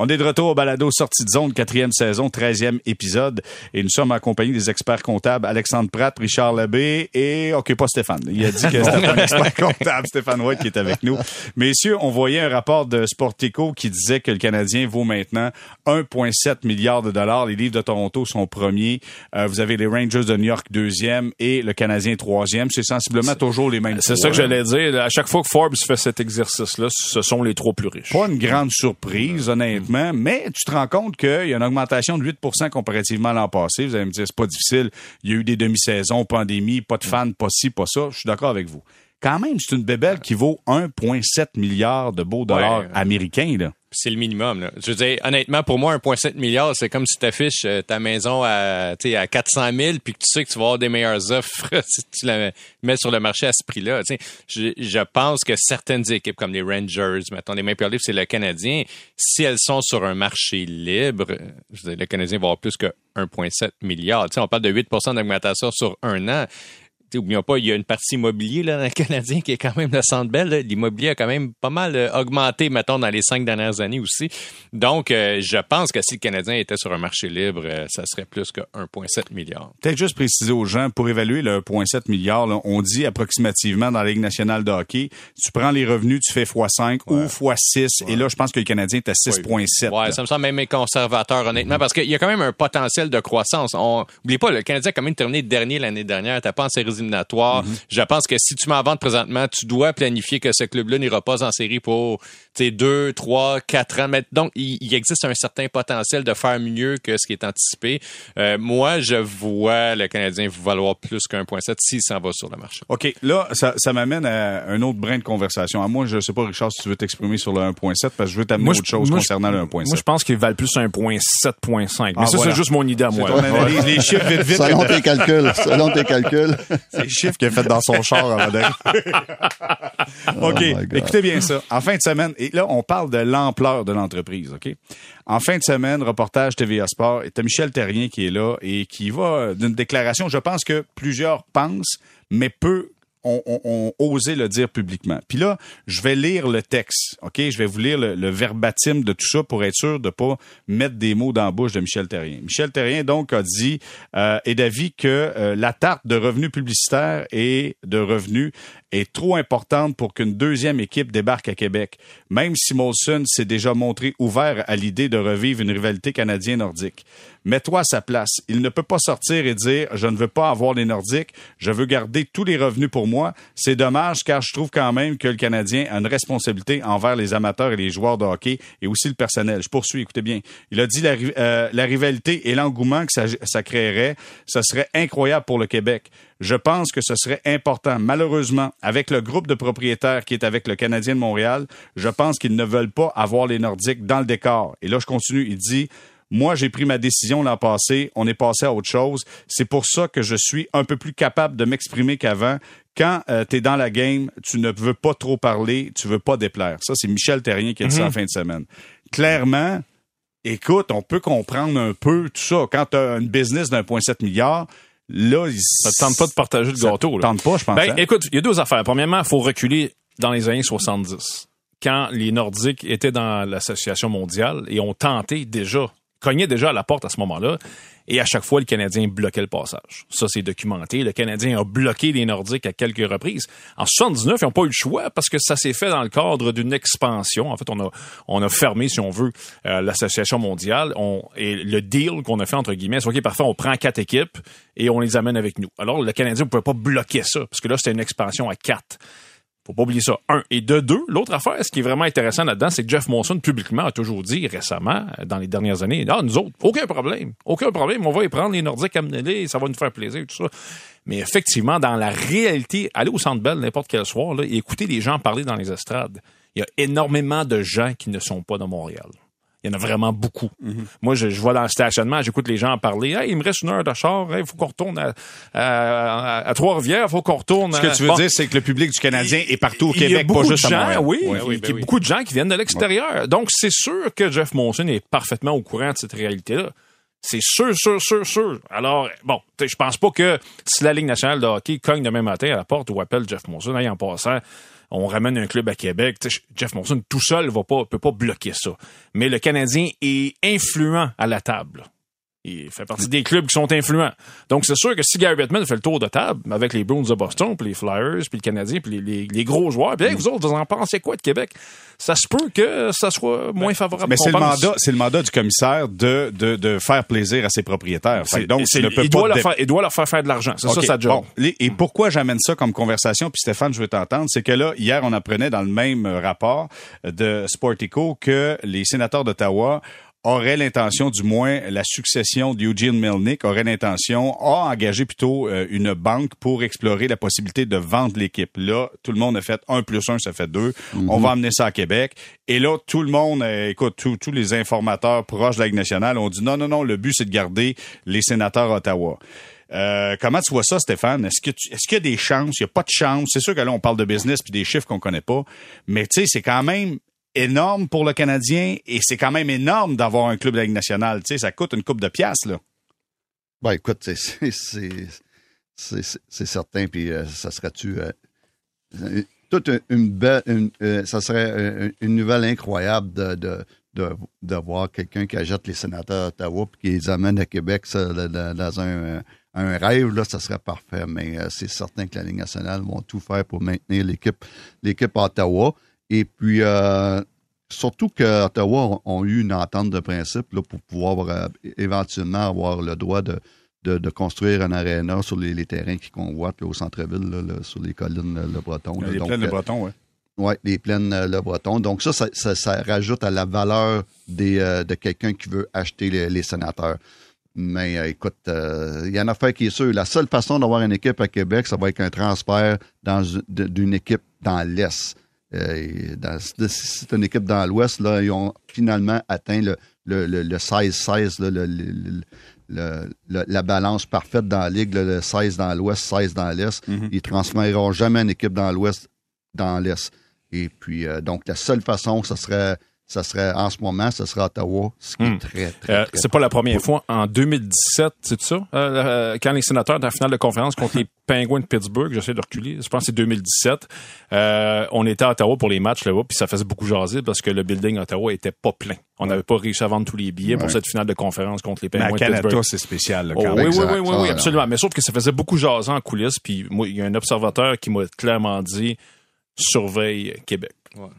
On est de retour au balado Sortie de zone, quatrième saison, treizième épisode. Et nous sommes en compagnie des experts comptables Alexandre Pratt, Richard Labbé et, OK, pas Stéphane. Il a dit que c'était un expert comptable, Stéphane White, qui est avec nous. Messieurs, on voyait un rapport de Sportico qui disait que le Canadien vaut maintenant 1,7 milliard de dollars. Les livres de Toronto sont premiers. Euh, vous avez les Rangers de New York deuxième et le Canadien troisième. C'est sensiblement toujours les mêmes C'est ça que j'allais dire. À chaque fois que Forbes fait cet exercice-là, ce sont les trois plus riches. pas une grande surprise, honnêtement, mais tu te rends compte qu'il y a une augmentation de 8% comparativement à l'an passé. Vous allez me dire, c'est pas difficile. Il y a eu des demi-saisons, pandémie, pas de fans, pas ci, pas ça. Je suis d'accord avec vous. Quand même, c'est une bébelle qui vaut 1,7 milliard de beaux dollars Ouais. américains. Là. C'est le minimum. Là. Je veux dire, honnêtement, pour moi, 1,7 milliard, c'est comme si tu affiches ta maison à, tu sais, à 400 000 puis que tu sais que tu vas avoir des meilleures offres si tu la mets sur le marché à ce prix-là. Tu sais, Je, je pense que certaines équipes comme les Rangers, mettons les Maple Leafs, c'est le Canadien, si elles sont sur un marché libre, je veux dire, le Canadien va avoir plus que 1,7 milliard. Tu sais, on parle de 8% d'augmentation sur un an oublions pas, il y a une partie immobilier là, dans le Canadien qui est quand même le centre belle. L'immobilier a quand même pas mal euh, augmenté, mettons, dans les cinq dernières années aussi. Donc, euh, je pense que si le Canadien était sur un marché libre, euh, ça serait plus que 1,7 milliard. Peut-être juste préciser aux gens, pour évaluer le 1,7 milliard, là, on dit approximativement dans la Ligue nationale de hockey, tu prends les revenus, tu fais x5 ou x6, et là, je pense que le Canadien est à 6,7. Ouais, ça me semble même conservateur, honnêtement, parce qu'il y a quand même un potentiel de croissance. On, oublie pas, le Canadien a quand même terminé dernier l'année dernière, t'as pas en séries éliminatoires. Mhm. Je pense que si tu m'en ventes présentement, tu dois planifier que ce club-là n'ira pas en série pour, tu deux, trois, quatre ans. Mais donc, il, il existe un certain potentiel de faire mieux que ce qui est anticipé. Euh, moi, je vois le Canadien valoir plus qu'un point sept s'il s'en va sur le marché. OK, là, ça, ça m'amène à un autre brin de conversation. À moi, je sais pas, Richard, si tu veux t'exprimer sur le 1.7, parce que je veux t'amener autre chose moi, concernant le 1.7. Moi, je pense qu'il valent plus un point 7.5. Mais Ah, ça, voilà. c'est juste mon idée à moi. ton analyse, les chiffres vite, vite. Selon tes calculs, selon tes calculs. C'est les chiffres qu'il a fait dans son char avant. OK. Oh God. Écoutez bien ça. En fin de semaine, et là, on parle de l'ampleur de l'entreprise, OK? En fin de semaine, reportage TVA Sport, et t'as Michel Terrien qui est là et qui va d'une déclaration, je pense que plusieurs pensent, mais peu ont, ont- osé le dire publiquement. Puis là, je vais lire le texte, OK? Je vais vous lire le, le verbatim de tout ça pour être sûr de pas mettre des mots dans la bouche de Michel Terrien. Michel Terrien, donc, a dit, euh, est d'avis que euh, la tarte de revenus publicitaires et de revenus est trop importante pour qu'une deuxième équipe débarque à Québec, même si Molson s'est déjà montré ouvert à l'idée de revivre une rivalité canadien-nordique. Mets-toi à sa place. Il ne peut pas sortir et dire je ne veux pas avoir les Nordiques, je veux garder tous les revenus pour moi. C'est dommage car je trouve quand même que le Canadien a une responsabilité envers les amateurs et les joueurs de hockey et aussi le personnel. Je poursuis, écoutez bien. Il a dit la, euh, la rivalité et l'engouement que ça, ça créerait, ce serait incroyable pour le Québec. Je pense que ce serait important. Malheureusement, avec le groupe de propriétaires qui est avec le Canadien de Montréal, je pense qu'ils ne veulent pas avoir les Nordiques dans le décor. Et là, je continue. Il dit, moi, j'ai pris ma décision l'an passé. On est passé à autre chose. C'est pour ça que je suis un peu plus capable de m'exprimer qu'avant. Quand tu es dans la game, tu ne veux pas trop parler, tu veux pas déplaire. Ça, c'est Michel Terrien qui a dit ça en fin de semaine. Clairement, écoute, on peut comprendre un peu tout ça. Quand tu as une business d'un point sept milliard, là, il- Ça te tente pas de partager le ça gâteau. te tente pas, je pense. Ben, hein? écoute, il y a deux affaires. Premièrement, il faut reculer dans les années 70, quand les Nordiques étaient dans l'Association mondiale et ont tenté déjà, cognaient déjà à la porte à ce moment-là, et à chaque fois, le Canadien bloquait le passage. Ça, c'est documenté. Le Canadien a bloqué les Nordiques à quelques reprises. En 79, ils n'ont pas eu le choix parce que ça s'est fait dans le cadre d'une expansion. En fait, on a, on a fermé, si on veut, euh, l'Association mondiale. On, et le deal qu'on a fait, entre guillemets, c'est OK, parfait, on prend quatre équipes et on les amène avec nous. Alors, le Canadien ne pouvait pas bloquer ça parce que là, c'était une expansion à quatre. Faut pas oublier ça. Un. Et de deux, l'autre affaire, ce qui est vraiment intéressant là-dedans, c'est que Jeff Monson, publiquement, a toujours dit récemment, euh, dans les dernières années, ah, nous autres, aucun problème. Aucun problème. On va y prendre les Nordiques, amener-les, ça va nous faire plaisir, tout ça. Mais effectivement, dans la réalité, aller au Centre Bell n'importe quel soir, et écouter les gens parler dans les estrades, il y a énormément de gens qui ne sont pas de Montréal. Il y en a vraiment beaucoup. Moi, je, je vois dans le stationnement, j'écoute les gens en parler. Hey, il me reste une heure de char. Il faut qu'on retourne à, à, à Trois-Rivières. Il faut qu'on retourne Ce que à- tu veux Bon. dire, c'est que le public du Canadien est partout au Québec, pas juste de à gens, Montréal. oui, Ouais. il y a oui, oui. beaucoup de gens qui viennent de l'extérieur. Donc, c'est sûr que Jeff Monson est parfaitement au courant de cette réalité-là. C'est sûr, sûr, sûr, sûr. Alors, bon, je pense pas que si la Ligue nationale de hockey cogne demain matin à la porte ou appelle Jeff Monson, hey, en passant, on ramène un club à Québec. Jeff Monson tout seul va pas, peut pas bloquer ça. Mais le Canadien est influent à la table. Il fait partie des clubs qui sont influents. Donc, c'est sûr que si Gary Bettman fait le tour de table avec les Bruins de Boston, puis les Flyers, puis le Canadien, puis les, les- les gros joueurs, puis hey, vous autres, vous en pensez quoi de Québec? Ça se peut que ça soit moins favorable Mais c'est le mandat, c'est le mandat du commissaire de, de, de faire plaisir à ses propriétaires. Fait donc, ne il, pas doit leur dé- faire, il doit leur faire faire de l'argent. C'est ça sa job. Bon, et pourquoi j'amène ça comme conversation, puis Stéphane, je veux t'entendre, c'est que là, hier, on apprenait dans le même rapport de Sportico que les sénateurs d'Ottawa auraient l'intention, du moins la succession d'Eugene Melnick aurait l'intention, a engagé plutôt euh, une banque pour explorer la possibilité de vendre l'équipe. Là, tout le monde a fait un plus un, ça fait deux. On va amener ça à Québec. Et là, tout le monde, euh, écoute, tous- tous les informateurs proches de la Ligue nationale ont dit non, non, non, le but, c'est de garder les sénateurs Ottawa. Euh, comment tu vois ça, Stéphane? Est-ce que est-ce qu'il y a des chances? Il n'y a pas de chance. C'est sûr que là, on parle de business puis des chiffres qu'on connaît pas. Mais tu sais, c'est quand même énorme pour le Canadien et c'est quand même énorme d'avoir un club de la Ligue nationale. Tu sais, ça coûte une coupe de piastres, là. Ben, écoute, c'est, certain. Puis euh, ça serait-tu euh, toute une belle, une, euh, ça serait une nouvelle incroyable de, de, de, de voir quelqu'un qui achète les sénateurs d'Ottawa puis qui les amène à Québec dans, un, un rêve, là, ça serait parfait. Mais c'est certain que la Ligue nationale vont tout faire pour maintenir l'équipe, l'équipe Ottawa. Et puis, euh, surtout que Ottawa ont, eu une entente de principe là, pour pouvoir euh, éventuellement avoir le droit de, de, de construire un aréna sur les, les terrains qui convoitent au centre-ville, sur les collines là, Le Breton. là. Les Donc, plaines euh, Breton, ouais. oui, les plaines euh, Le Breton. Donc ça, ça, ça- ça rajoute à la valeur des, euh, de quelqu'un qui veut acheter les, les sénateurs. Mais euh, écoute, euh, il y a une affaire qui est sûre. La seule façon d'avoir une équipe à Québec, ça va être un transfert dans d'une équipe dans l'Est. Euh, c'est une équipe dans l'Ouest, là, ils ont finalement atteint le, le, le, le 16-16, là, le- le- le- le- le- la balance parfaite dans la Ligue, le 16 dans l'Ouest, 16 dans l'Est. Mhm. Ils transféreront jamais une équipe dans l'Ouest dans l'Est. Et puis, euh, donc, la seule façon, ça serait, ça serait en ce moment, ce serait Ottawa, ce qui Hmm. est très, très, Euh, très c'est pas la première fois. En 2017, c'est ça? Euh, euh, quand les sénateurs, dans la finale de conférence contre les Penguins de Pittsburgh, j'essaie de reculer, je pense que c'est 2017, euh, on était à Ottawa pour les matchs là-bas, puis ça faisait beaucoup jaser parce que le building à Ottawa était pas plein. On n'avait pas réussi à vendre tous les billets pour cette finale de conférence contre les Mais Penguins de Canada, Pittsburgh. c'est spécial. là, Oh, quand oui, oui, Exact. oui, oui, Ah, oui, absolument. Mais sauf que ça faisait beaucoup jaser en coulisses, puis moi, il y a un observateur qui m'a clairement dit surveille Québec.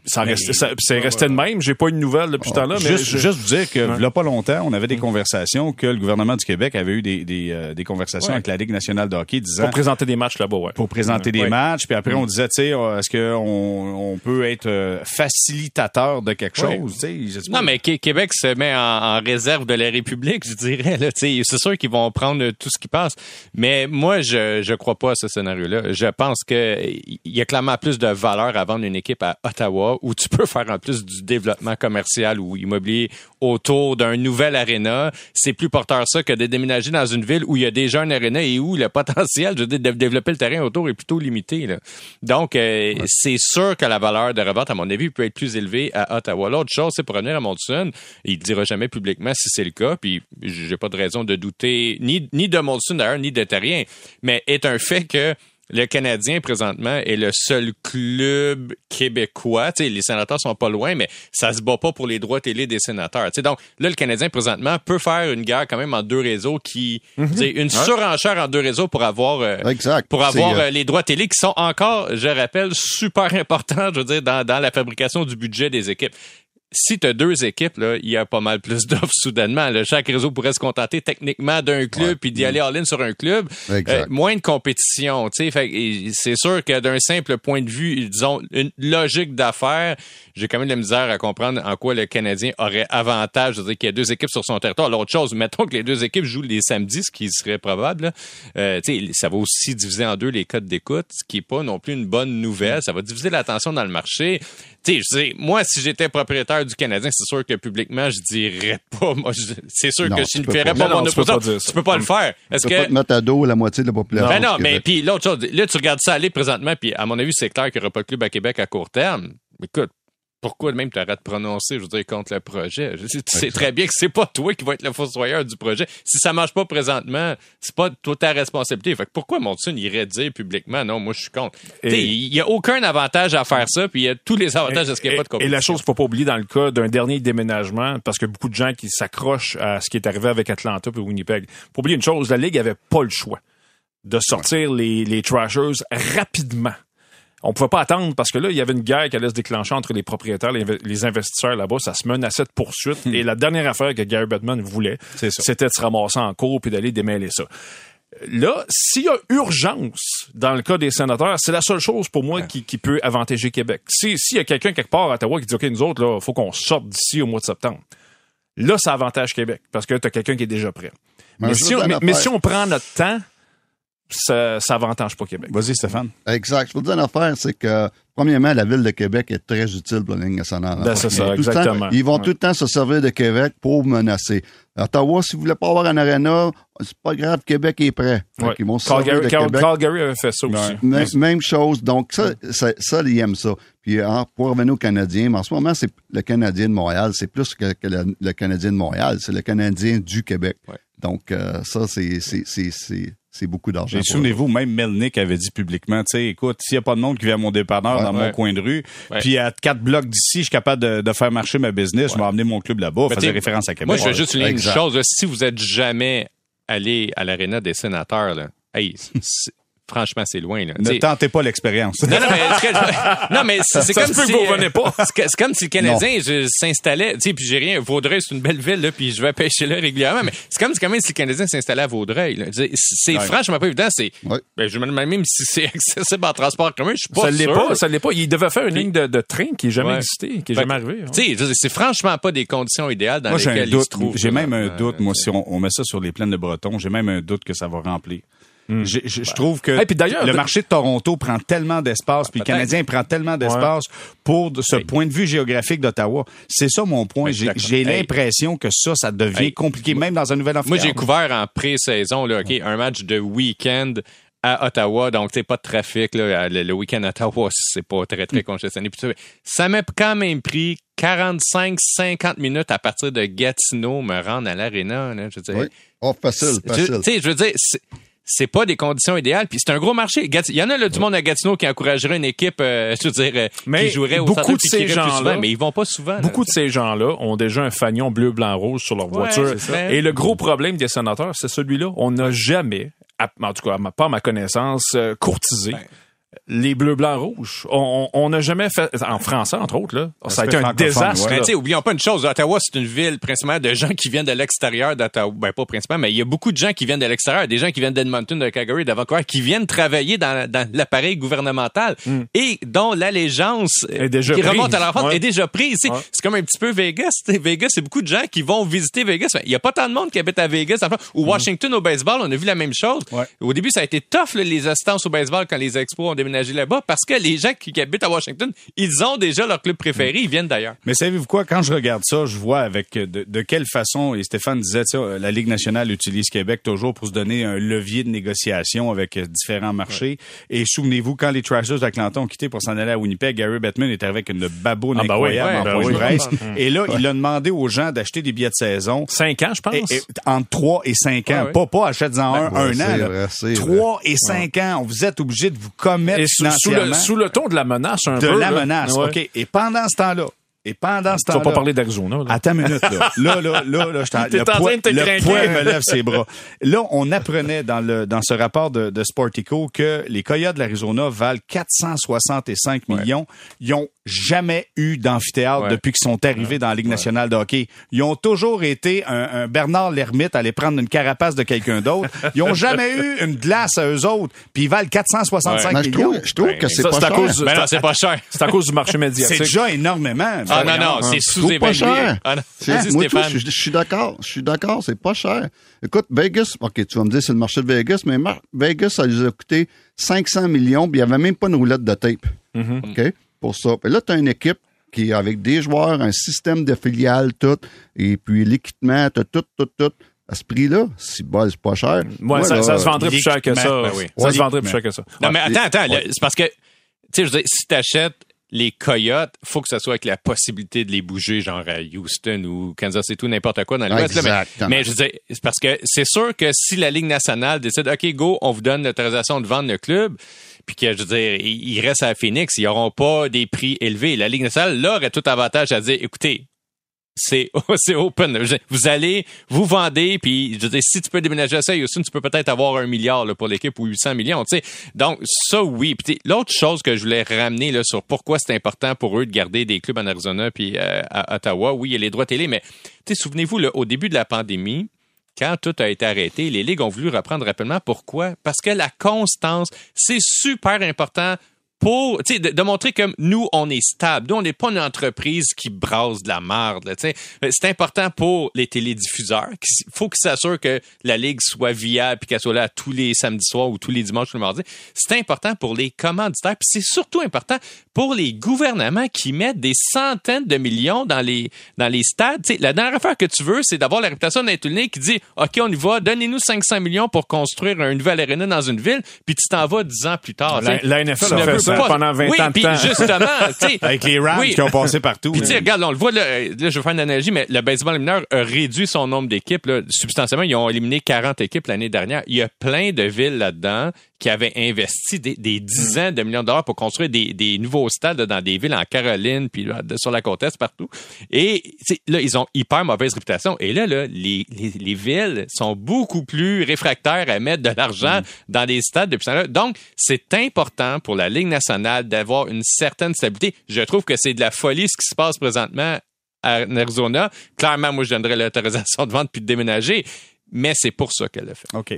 Ça restait, ça, c'est resté de même. J'ai pas eu de nouvelles depuis ce temps-là, mais Juste, je- juste vous dire que, il y a pas longtemps, on avait des conversations que le gouvernement du Québec avait eu des, des, euh, des conversations Ouais. avec la Ligue nationale de hockey disant pour présenter des matchs là-bas, ouais. pour présenter des Ouais. matchs. Puis après, Mm. on disait, tu sais, euh, est-ce qu'on on peut être euh, facilitateur de quelque Ouais. chose? je Non, pas. mais Qué- Québec se met en, en réserve de la République, je dirais. là. Tu sais, C'est sûr qu'ils vont prendre tout ce qui passe. Mais moi, je je crois pas à ce scénario-là. Je pense que il y a clairement plus de valeur à vendre une équipe à Ottawa où tu peux faire en plus du développement commercial ou immobilier autour d'un nouvel aréna. C'est plus porteur ça que de déménager dans une ville où il y a déjà un aréna et où le potentiel je veux dire, de développer le terrain autour est plutôt limité. Là. Donc, euh, c'est sûr que la valeur de revente, à mon avis, peut être plus élevée à Ottawa. L'autre chose, c'est pour revenir à Molson, il ne dira jamais publiquement si c'est le cas, puis j'ai pas de raison de douter ni, ni de Molson d'ailleurs, ni de Terrien, mais est un fait que le Canadien, présentement, est le seul club québécois. Tu sais, les sénateurs sont pas loin, mais ça se bat pas pour les droits télé des sénateurs. Tu sais, donc, là, le Canadien, présentement, peut faire une guerre quand même en deux réseaux qui... sais, Une surenchère en deux réseaux pour avoir... euh, Exact. pour avoir euh, euh, les droits télé qui sont encore, je rappelle, super importants, je veux dire, dans, dans la fabrication du budget des équipes. Si tu as deux équipes, là, il y a pas mal plus d'offres soudainement. Là. Chaque réseau pourrait se contenter techniquement d'un club puis d'y aller all-in sur un club. Euh, moins de compétition. c'est sûr que d'un simple point de vue, disons, une logique d'affaires, j'ai quand même de la misère à comprendre en quoi le Canadien aurait avantage. Je veux dire qu'il y a deux équipes sur son territoire. L'autre chose, mettons que les deux équipes jouent les samedis, ce qui serait probable. là. Euh, tu sais, ça va aussi diviser en deux les codes d'écoute, ce qui est pas non plus une bonne nouvelle. Ça va diviser l'attention dans le marché. Tu sais, je sais, moi, si j'étais propriétaire du Canadien, c'est sûr que publiquement, je dirais pas. Moi, c'est sûr Non, que je ne ferais pas. mon non, tu peux opposition. Tu peux pas le faire. Est-ce que pas te mettre à dos la moitié de la population. ben non, mais puis l'autre chose, là, tu regardes ça aller présentement, puis à mon avis, c'est clair qu'il n'y aura pas de club à Québec à court terme. Écoute, pourquoi même tu arrêtes de prononcer, je veux dire, contre le projet? Tu sais très bien que c'est pas toi qui va être le fossoyeur du projet. Si ça marche pas présentement, c'est pas toi ta responsabilité. Fait que pourquoi Monson irait dire publiquement, non, moi, je suis contre? Il y a aucun avantage à faire ça, puis il y a tous les avantages à ce qu'il n'y a pas de compétition. Et la chose qu'il faut pas oublier dans le cas d'un dernier déménagement, parce que beaucoup de gens qui s'accrochent à ce qui est arrivé avec Atlanta et Winnipeg. Faut oublier une chose, la Ligue avait pas le choix de sortir les, les Trashers rapidement. On pouvait pas attendre parce que là, il y avait une guerre qui allait se déclencher entre les propriétaires, les, inve- les investisseurs là-bas. Ça se menaçait de poursuite. Et la dernière affaire que Gary Bettman voulait, c'était de se ramasser en cours puis d'aller démêler ça. Là, s'il y a urgence dans le cas des sénateurs, c'est la seule chose pour moi qui, qui peut avantager Québec. Si- S'il y a quelqu'un quelque part à Ottawa qui dit OK, nous autres, là, faut qu'on sorte d'ici au mois de septembre. Là, ça avantage Québec parce que tu as quelqu'un qui est déjà prêt. Mais si on, mais, si on prend notre temps, ça, ça avantage pas Québec. Vas-y, Stéphane. Exact. Je veux dire une affaire, c'est que, premièrement, la ville de Québec est très utile pour la Ligue nationale. Ben, c'est ça, temps, exactement. ils vont Ouais. tout le temps se servir de Québec pour menacer. Ottawa, si vous voulez pas avoir un aréna, c'est pas grave, Québec est prêt. Ouais. qu'ils vont se servir Calgary, de Cal- Québec. Calgary avait fait ça aussi. Ouais. Même, même chose. Donc, ça, ça, ça, ils aiment ça. Puis, hein, pour revenir aux Canadiens, mais en ce moment, c'est le Canadien de Montréal. C'est plus que, que le, le Canadien de Montréal. C'est le Canadien du Québec. Ouais. Donc, euh, ça, c'est, c'est, beaucoup d'argent. Et souvenez-vous, même Melnick avait dit publiquement, tu sais, écoute, s'il n'y a pas de monde qui vient à mon dépanneur Ouais, dans mon coin de rue, puis à quatre blocs d'ici, je suis capable de, de faire marcher ma business, je vais emmener mon club là-bas, faisait référence à Québec. Moi, je veux juste une exact. chose. là. si vous êtes jamais allé à l'aréna des sénateurs, là, hey, franchement, c'est loin. Là. Ne T'sais, tentez pas l'expérience. non, non, mais, ce que- non, mais c'est comme si, vous euh, revenez pas. C'est que- c'est comme si le Canadien s'installait, tu sais, puis j'ai rien. Vaudreuil, c'est une belle ville, là, puis je vais pêcher là régulièrement, mais c'est comme, quand même si le Canadien s'installait à Vaudreuil. C'est Ouais. franchement pas évident. C'est, Ouais. ben, je me demande même si c'est accessible en transport commun. Je suis pas ça l'est sûr. pas, ça l'est pas. Il devait faire une ligne de, de train qui est jamais Ouais. existé, qui est Fait jamais que, arrivé. hein. Tu sais, c'est franchement pas des conditions idéales dans Moi, un lesquelles ils se trouvent. J'ai même un doute, Euh, moi, si on, on met ça sur les plaines de Breton, j'ai même un doute que ça va remplir. J'ai- Je je trouve que Hey, puis d'ailleurs, le marché de Toronto prend tellement d'espace, puis le. Canadien prend tellement d'espace pour ce Hey. point de vue géographique d'Ottawa. C'est ça mon point. Mais J'ai Hey. l'impression que ça, ça devient Hey. compliqué, même dans un nouvel Moi, amphithéâtre. j'ai couvert en pré-saison, là, OK, un match de week-end à Ottawa, donc c'est pas de trafic là, le, le week-end à Ottawa, c'est pas très très congestionné. Puis, tu sais, ça m'a quand même pris 45-50 minutes à partir de Gatineau me rendre à l'aréna. Je veux dire, Oui. Oh, facile, Tu facile. sais, je veux dire, c'est- pas des conditions idéales. Puis c'est un gros marché. Il y en a là, du monde à Gatineau qui encouragerait une équipe, euh, je veux dire, euh, Mais qui jouerait au beaucoup de ces gens-là- souvent, mais ils vont pas souvent. là. Beaucoup de ces gens-là ont déjà un fanion bleu, blanc, rouge sur leur voiture. Et le gros problème des sénateurs, c'est celui-là. On n'a jamais, à- en tout cas, pas à ma connaissance, euh, courtisé. Ben. Les bleus, blancs, rouges. On on- on n'a jamais fait, en français, entre autres, là. Ça a été un désastre. ouais. Sais, oublions pas une chose. Ottawa, c'est une ville principalement de gens qui viennent de l'extérieur d'Ottawa. Ben, pas principalement, mais il y a beaucoup de gens qui viennent de l'extérieur. Des gens qui viennent d'Edmonton, de Calgary, de Vancouver, qui viennent travailler dans, dans l'appareil gouvernemental et dont l'allégeance euh. Est déjà qui prise. remonte à l'enfance Ouais. est déjà prise. Ouais. C'est comme un petit peu Vegas. Tu sais, Vegas, c'est beaucoup de gens qui vont visiter Vegas. Il y a pas tant de monde qui habite à Vegas. Enfin, Ou Washington au baseball, on a vu la même chose. Ouais. Au début, ça a été tough, là, les assistances au baseball quand les expos ont déménagé là-bas parce que les gens qui, qui habitent à Washington, ils ont déjà leur club préféré, ils viennent d'ailleurs. Mais savez-vous quoi? Quand je regarde ça, je vois avec euh, de, de quelle façon, et Stéphane disait, euh, la Ligue nationale utilise Québec toujours pour se donner un levier de négociation avec euh, différents marchés. Et souvenez-vous, quand les Trashers d'Atlanta ont quitté pour s'en aller à Winnipeg, Gary Bettman était avec une baboune Ah, ben oui, incroyable ouais, en ben oui. presse. Et là, il a demandé aux gens d'acheter des billets de saison. Cinq ans, je pense. Et- et- entre 3 et 5 ans. Ouais, ouais. Pas, pas achète-en un, ouais, un c'est an. vrai, c'est 3 et 5 ans. Vous êtes obligé de vous commettre Et sous, sous le, financièrement sous le ton de la menace, un de peu. la là. menace. Ouais. OK. Et pendant ce temps-là, et pendant ce Tu vas temps-là... pas parler d'Arizona, là. Attends une minute, là. Là, là, là, là, je t'en- T'es le, en train poids, de te le poids me lève ses bras. Là, on apprenait dans le dans ce rapport de, de Sportico que les Coyotes de l'Arizona valent 465 millions. Ils ont jamais eu d'amphithéâtre Ouais. depuis qu'ils sont arrivés dans la Ligue nationale de hockey. Ils ont toujours été un, un Bernard Lermite aller prendre une carapace de quelqu'un d'autre. Ils ont jamais eu une glace à eux autres, puis ils valent 465 Mais je millions. trouve, je trouve que c'est pas c'est à cher. Ben c'est pas cher. C'est à cause du marché C'est médiatique. déjà énormément. Ah non, non, Hein, c'est sous-évalué. cher. Ah non, Hein, moi, tout, je, je suis d'accord. Je suis d'accord, c'est pas cher. Écoute, Vegas, OK, tu vas me dire c'est le marché de Vegas, mais Mar- Vegas, ça lui a coûté 500 millions, puis il n'y avait même pas une roulette de tape. OK? Pour ça. Puis là, tu as une équipe qui est avec des joueurs, un système de filiales, tout, et puis l'équipement, tu tout, tout, tout. À ce prix-là, si bol, c'est pas cher. Ouais, Moi, ça, là, ça se vendrait plus cher que ça. ben oui. Ça Ouais, se vendrait plus cher que ça. Non, mais attends, attends. Ouais. C'est parce que, tu sais, je veux dire, si t'achètes les Coyotes, faut que ça soit avec la possibilité de les bouger, genre à Houston ou Kansas City ou n'importe quoi dans l'Ouest. Mais, mais je veux dire, c'est parce que c'est sûr que si la Ligue nationale décide, OK, go, on vous donne l'autorisation de vendre le club, puis que, je veux dire, il il reste à Phoenix, ils n'auront pas des prix élevés. La Ligue nationale, là, aurait tout avantage à dire, écoutez, c'est open. Vous allez, vous vendez, puis je dire, si tu peux déménager à ça, Houston, tu peux peut-être avoir un milliard pour l'équipe ou 800 millions. Tu sais. Donc, ça, oui. L'autre chose que je voulais ramener sur pourquoi c'est important pour eux de garder des clubs en Arizona puis euh, à Ottawa, oui, il y a les droits télé, mais souvenez-vous, au début de la pandémie, quand tout a été arrêté, les ligues ont voulu reprendre rapidement. Pourquoi? Parce que la constance, c'est super important pour, tu sais, de, de montrer que nous, on est stable. Nous, on n'est pas une entreprise qui brasse de la merde, sais. C'est important pour les télédiffuseurs. Il faut qu'ils s'assurent que la ligue soit viable puis qu'elle soit là tous les samedis soirs ou tous les dimanches ou le mardi. C'est important pour les commanditaires puis c'est surtout important pour les gouvernements qui mettent des centaines de millions dans les, dans les stades. Tu sais, la dernière affaire que tu veux, c'est d'avoir la réputation ligue qui dit, OK, on y va, donnez-nous 500 millions pour construire un nouvel aréna dans une ville puis tu t'en vas 10 ans plus tard. La, NFL a fait ça pas- pendant 20 oui, ans de puis temps. justement, tu sais. Avec les Rams Oui. qui ont passé partout. Puis tu sais, regarde, on le voit, là, là, je vais faire une analogie, mais le baseball mineur a réduit son nombre d'équipes. là. Substantiellement, ils ont éliminé 40 équipes l'année dernière. Il y a plein de villes là-dedans qui avaient investi des, des dizaines de millions de dollars pour construire des, des nouveaux stades dans des villes en Caroline, puis là, sur la côte est, partout. Et tu sais, là, ils ont hyper mauvaise réputation. Et là, là les, les, les villes sont beaucoup plus réfractaires à mettre de l'argent dans des stades depuis temps-là. Donc, c'est important pour la Ligue nationale d'avoir une certaine stabilité. Je trouve que c'est de la folie ce qui se passe présentement à Arizona. Clairement, moi, je donnerais l'autorisation de vente puis de déménager. Mais c'est pour ça qu'elle l'a fait. OK.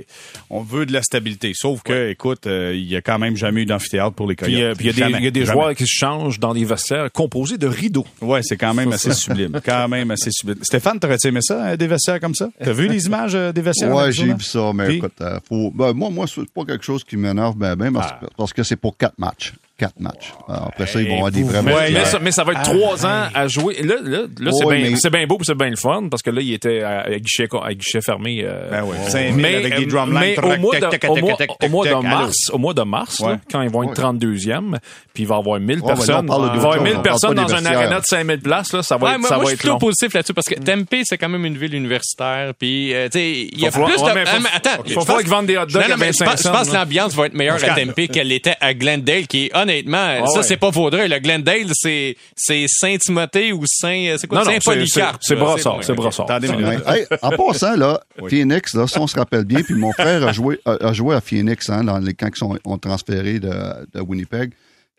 On veut de la stabilité. Sauf que, écoute, euh, il y a quand même jamais eu d'amphithéâtre pour les Coyotes. Puis euh, il y a des, Jamais. joueurs qui se changent dans des vestiaires composés de rideaux. Ouais, c'est quand même assez sublime. Quand même assez sublime. Stéphane, t'aurais-tu aimé ça, euh, des vestiaires comme ça? T'as vu les images euh, des vestiaires? Ouais, j'ai vu ça, mais Puis? écoute, euh, faut, ben, moi, moi, c'est pas quelque chose qui m'énerve ben, ben, parce, Ah. parce que c'est pour quatre matchs. Quatre matchs. Alors, après ça, ils vont avoir des vrais Mais, matchs. mais Ouais. ça, mais ça va être trois ans à jouer. Là, là, là c'est bien mais- c'est bien beau puis c'est bien le fun parce que là, il était à, à guichet, à guichet fermé. euh, Ben ouais. 5 000 avec des drumlines. mais au mois de, Tac, tac, au tac, mois, tac, au tac, mois de tac, allô. mars, au mois de mars, là, Ouais. quand ils vont être Ouais. 32e, puis il va y avoir 1000 Ouais, mais là, on personnes, parle va y avoir choses, 1000 on parle personnes pas dans un vestiaires. aréna de 5000 places, là, ça va Ouais, être, moi, ça moi, va je être suis plutôt long. positif là-dessus parce que Tempe, c'est quand même une ville universitaire. Puis, euh, tu sais, il y a Va falloir- plus de. ouais, mais faut- Ah, mais attends, il je va pense- falloir qu'ils vendent des hot dogs Non, non, à mais je 25 pense, je pense que l'ambiance va être meilleure à. Tempe qu'elle l'était à Glendale, qui est honnêtement, ça ouais. c'est pas Vaudreuil. Le Glendale, c'est c'est Saint-Timothée ou Saint, c'est quoi, Non, non, Saint-Polycarpe. c'est- bon, c'est ok. Hey, en passant, là, Phoenix, là, si on se rappelle bien, puis mon frère a joué, a, a joué à Phoenix hein, dans les, quand ils sont, ont transféré de, de Winnipeg,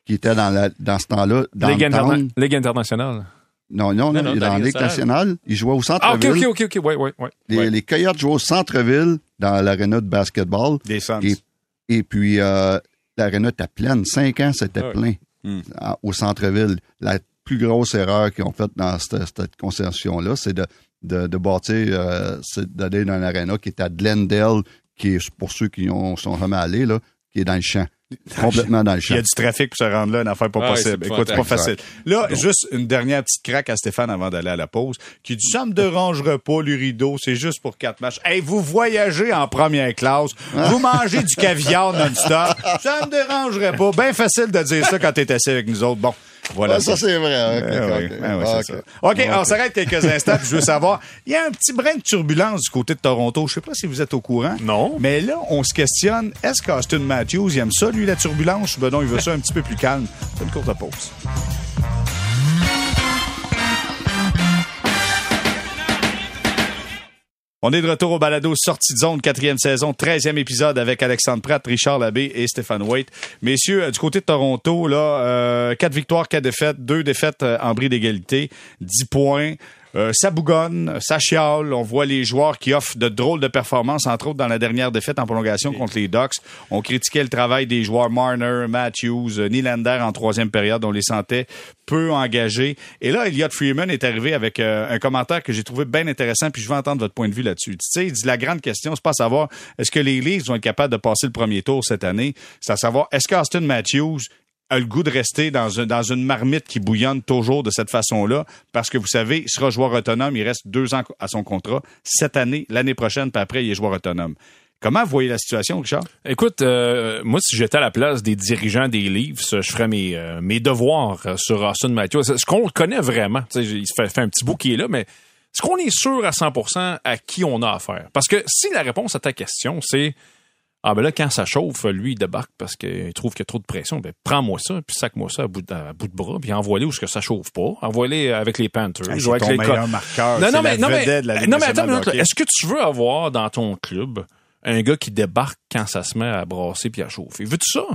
qui était dans, la, dans ce temps-là, dans Ligue, le town. interna- Ligue internationale. Non, non, non, non, il est dans la Ligue nationale. Il jouait au Ah, ok, centre-ville. ok, ok, ok, ouais, ouais, ouais. Les, Ouais. les Coyotes jouaient au centre-ville dans l'aréna de basketball. Des Suns. Et, et puis, euh, l'aréna était pleine. Cinq ans, c'était Ouais. plein Hmm. à- au centre-ville. La plus grosse erreur qu'ils ont faite dans cette, cette concession-là, c'est de, de, de bâtir, euh, c'est d'aller dans l'aréna qui est à Glendale, qui est, pour ceux qui ont, sont jamais allés, là, qui est dans le champ. Complètement dans le Il y a du trafic pour se rendre là, une affaire pas Ouais, possible. Écoute, c'est pas facile. Là, juste une dernière petite craque à Stéphane avant d'aller à la pause, qui dit ça me dérangerait pas, les rideaux, c'est juste pour quatre matchs. Hey, vous voyagez en première classe, vous mangez du caviar non-stop, ça me dérangerait pas. Bien facile de dire ça quand t'es assis avec nous autres. Bon, voilà. Ah, ça, c'est vrai. OK, oui, OK. ah oui, Ah, OK. ça. OK, on s'arrête quelques instants. puis je veux savoir, il y a un petit brin de turbulence du côté de Toronto. Je sais pas si vous êtes au courant. Non. Mais là, on se questionne, est-ce qu'Austin Matthews, il aime ça, lui, la turbulence? Ben non, il veut ça un petit peu plus calme? C'est une courte pause. On est de retour au balado Sortie de zone, quatrième saison, treizième épisode avec Alexandre Pratt, Richard Labbé et Stéphane Waite. Messieurs, euh, du côté de Toronto, là, euh, quatre victoires, quatre défaites, deux défaites euh, en bris d'égalité, dix points. Euh, ça bougonne, ça chiale. On voit les joueurs qui offrent de drôles de performances, entre autres dans la dernière défaite en prolongation contre les Ducks. On critiquait le travail des joueurs Marner, Matthews, euh, Nylander en troisième période. On les sentait peu engagés. Et là, Elliot Freeman est arrivé avec euh, un commentaire que j'ai trouvé bien intéressant, puis je veux entendre votre point de vue là-dessus. Tu sais, il dit la grande question, c'est pas à savoir est-ce que les Leafs vont être capables de passer le premier tour cette année, c'est à savoir est-ce qu'Austin Matthews a le goût de rester dans, un- dans une marmite qui bouillonne toujours de cette façon-là, parce que vous savez, il sera joueur autonome, il reste deux ans à son contrat, cette année, l'année prochaine, puis après, il est joueur autonome. Comment voyez la situation, Richard? Écoute, euh, moi, si j'étais à la place des dirigeants des Leafs, je ferais mes, euh, devoirs euh, sur Austin Matthews. Est-ce qu'on connaît vraiment? Il se fait, fait un petit bout qui est là, mais est-ce qu'on est sûr à 100% à qui on a affaire? Parce que si la réponse à ta question, c'est ah ben là, quand ça chauffe, lui, il débarque parce qu'il trouve qu'il y a trop de pression, ben prends-moi ça, puis sac-moi ça à bout de, à bout de bras, puis envoie-les où ce que ça chauffe pas. Envoie-les avec les Panthers. Ou avec les meilleur Co- marqueur. non, mais, la non, mais, la non, mais attends une minute. Est-ce que tu veux avoir dans ton club un gars qui débarque quand ça se met à brasser puis à chauffer? Veux-tu ça?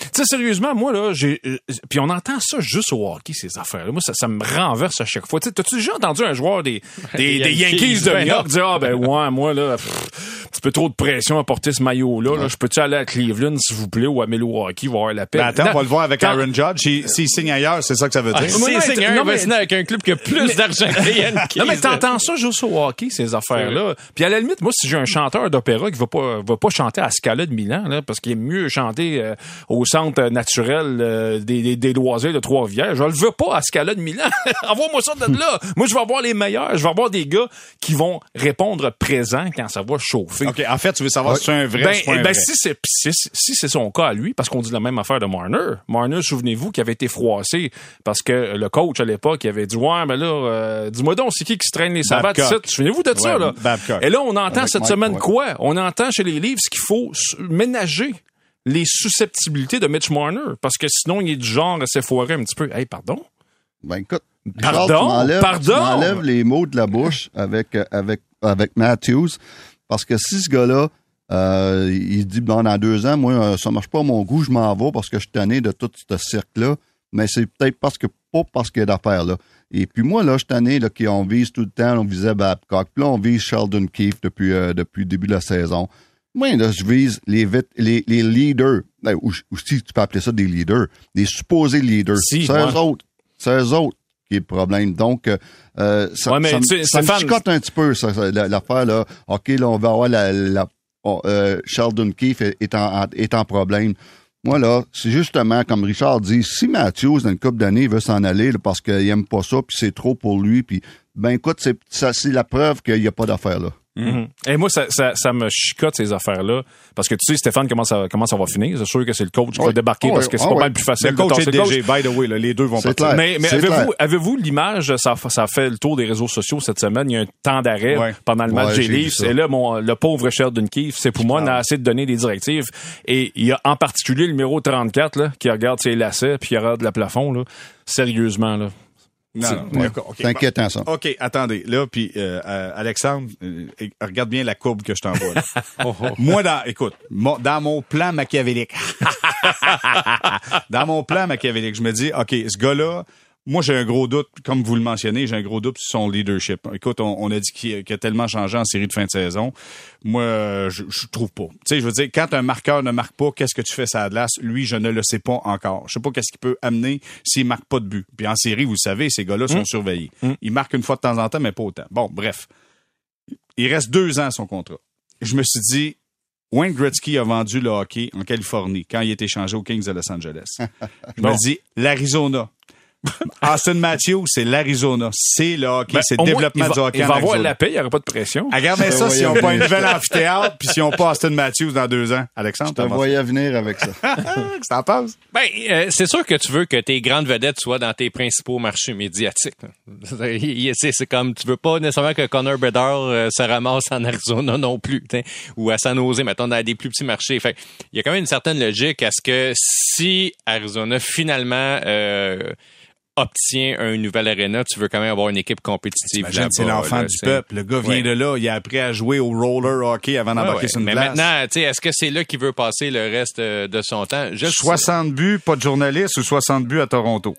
Tu sais, sérieusement, moi, là, j'ai. euh, puis on entend ça juste au hockey, ces affaires-là. Moi, ça, ça me renverse à chaque fois. Tu sais, t'as-tu déjà entendu un joueur des, des, Des des Yankees, de ben New York dire Ah, ben, ouais, moi, là, pff, petit peu trop de pression à porter ce maillot-là. Là, je peux-tu aller à Cleveland, s'il vous plaît, ou à Milwaukee, voir la paix? Ben attends, Non, on va le voir avec Aaron Judge. S'il s'il signe ailleurs, c'est ça que ça veut dire. Si moi, non, c'est mais- un, non, il va mais- signer avec un club qui a plus d'argent que Yankees. Non, mais t'entends ça juste au hockey, ces affaires-là. Puis à la limite, moi, si j'ai un chanteur d'opéra qui va pas, va pas chanter à Scala de Milan, là, parce qu'il est mieux chanter euh, au centre naturel euh, des, des, des loisirs de Trois-Rivières, je le veux pas à Scala de Milan. Envoie-moi ça de là. moi, je vais avoir les meilleurs. Je vais avoir des gars qui vont répondre présent quand ça va chauffer. OK, en fait, tu veux savoir Ouais. si c'est un vrai Ben, ou pas un ben, vrai. si c'est si, si c'est son cas à lui, parce qu'on dit la même affaire de Marner. Marner, souvenez-vous, qui avait été froissé parce que le coach à l'époque il avait dit ouais, mais là, euh, dis-moi donc, c'est qui qui se traîne les ici? Souvenez-vous de ça Ouais, là. Babcock. Et là, on entend Avec cette Mike, semaine ouais. quoi? On entend chez les livres qu'il faut ménager les susceptibilités de Mitch Marner parce que sinon il est du genre à s'effoirer un petit peu. Hey, pardon? Ben écoute, Pardon? Tu Pardon? Tu m'enlèves les mots de la bouche avec, euh, avec, avec Matthews. Parce que si ce gars-là, euh, il dit, bon, dans deux ans, moi, euh, ça marche pas à mon goût, je m'en vais parce que je suis tanné de tout ce cirque-là. Mais c'est peut-être parce que, pas parce qu'il y a d'affaires là. Et puis moi, là, je suis tanné, là, qu'on vise tout le temps, on visait Babcock. Puis là, on vise Sheldon Keefe depuis, euh, depuis le début de la saison. Moi, là, je vise les, vit- les, les leaders. Ben, ou, ou si tu peux appeler ça des leaders. Des supposés leaders. Si, c'est ouais. eux autres. C'est eux autres qui est le problème. Donc, euh, euh, ça, Ouais, mais ça, me- tu chicote un petit peu, ça, ça, la- l'affaire, là. OK, là, on va avoir la... la euh, Sheldon Keefe est, en, est en problème. Moi, là, c'est justement, comme Richard dit, si Matthews, dans une couple d'années, veut s'en aller là, parce qu'il aime pas ça, puis c'est trop pour lui, puis ben écoute, c'est, ça, c'est la preuve qu'il n'y a pas d'affaire là. Mhm. Et moi, ça, ça, ça me chicote ces affaires-là. Parce que tu sais, Stéphane, comment ça, comment ça va finir? C'est sûr que c'est le coach qui va débarquer Ah parce que c'est ah pas oui. mal plus facile Le coach et le DG, by the way, là, les deux vont partir. clair. Mais, mais avez-vous, avez-vous l'image, ça, ça fait le tour des réseaux sociaux cette semaine, il y a un temps d'arrêt Ouais. pendant le match Ouais, des Leafs, et là, mon, le pauvre Keefe, c'est pour moi, on a essayé de donner des directives, et il y a en particulier le numéro 34, là, qui regarde ses lacets, puis qui regarde le plafond, là. Sérieusement, là. Non, non, Ouais. d'accord, OK. C'est inquiétant, ça. OK, attendez. Là, puis euh, euh, Alexandre, euh, regarde bien la courbe que je t'envoie. là. Moi, dans, écoute, mon- dans mon plan machiavélique, dans mon plan machiavélique, je me dis, OK, ce gars-là, moi, j'ai un gros doute, comme vous le mentionnez, j'ai un gros doute sur son leadership. Écoute, on, on a dit qu'il a tellement changé en série de fin de saison. Moi, je, je trouve pas. Tu sais, je veux dire, quand un marqueur ne marque pas, qu'est-ce que tu fais ça glace? Lui, je ne le sais pas encore. Je sais pas qu'est-ce qu'il peut amener s'il marque pas de but. Puis en série, vous le savez, ces gars-là sont surveillés. Ils marquent une fois de temps en temps, mais pas autant. Bon, bref. Il reste deux ans à son contrat. Je me suis dit, Wayne Gretzky a vendu le hockey en Californie quand il est échangé aux Kings de Los Angeles. Je me dis, l'Arizona. Austin Matthews, c'est l'Arizona. C'est le hockey, Ben, c'est le développement va, du hockey Il en va avoir Arizona. la paix, il n'y aura pas de pression. Regardez ça s'ils n'ont pas un venir. nouvel amphithéâtre puis s'ils n'ont pas Austin Matthews dans deux ans. Alexandre, Je te voyais venir avec ça. Que t'en penses? Ben, euh, c'est sûr que tu veux que tes grandes vedettes soient dans tes principaux marchés médiatiques. C'est c'est comme, tu veux pas nécessairement que Connor Bedard euh, se ramasse en Arizona non plus, ou à San Jose, mettons, dans des plus petits marchés. Fait il y a quand même une certaine logique à ce que si Arizona finalement euh, obtient un nouvel arena, tu veux quand même avoir une équipe compétitive. C'est l'enfant là, du peuple. Le gars vient Ouais. de là, il a appris à jouer au roller hockey avant Ouais, d'embarquer ouais. sur une Mais glace. maintenant, tu sais, est-ce que c'est là qu'il veut passer le reste euh, de son temps? Sais- 60 buts, pas de journaliste ou 60 buts à Toronto?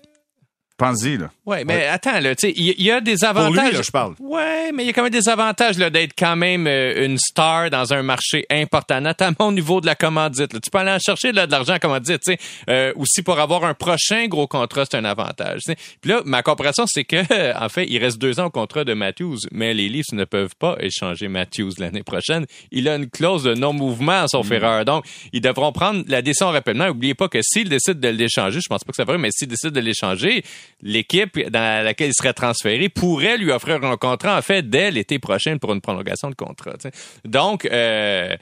Pense-y, là. Ouais, mais attends, là, tu sais, il y, a des avantages. lui, là, je parle. Ouais, mais il y a quand même des avantages là d'être quand même euh, une star dans un marché important, notamment au niveau de la commandite. là. Tu peux aller en chercher là, de l'argent en commandite, tu sais. Euh, aussi pour avoir un prochain gros contrat, c'est un avantage. tu sais. Puis là, ma compréhension, c'est que en fait, il reste deux ans au contrat de Matthews, mais les Leafs ne peuvent pas échanger Matthews l'année prochaine. Il a une clause de non-mouvement, sauf Hmm. erreur. Donc, ils devront prendre la décision rapidement. N'oubliez pas que s'ils décident de l'échanger, je pense pas que ça va, mais s'ils décident de l'échanger, l'équipe dans laquelle il serait transféré pourrait lui offrir un contrat en fait dès l'été prochain pour une prolongation de contrat. tu sais. Donc, euh,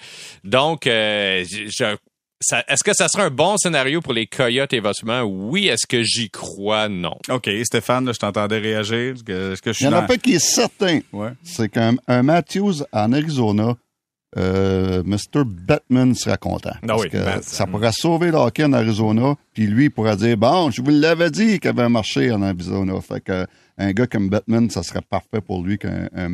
donc, euh, je- je- ça- est-ce que ça serait un bon scénario pour les Coyotes éventuellement? Oui. Est-ce que j'y crois? Non. OK, Stéphane, là, je t'entendais réagir. Est-ce que, est-ce que je suis Il y en a dans- pas qui est certain. Ouais. C'est qu'un un Matthews en Arizona, euh, Mr. Batman sera content. Ah parce oui, que Bat- ça pourrait sauver le hockey en Arizona, puis lui, il pourrait dire, bon, je vous l'avais dit qu'il avait un marché en Arizona. Fait que un gars comme Batman, ça serait parfait pour lui qu'un un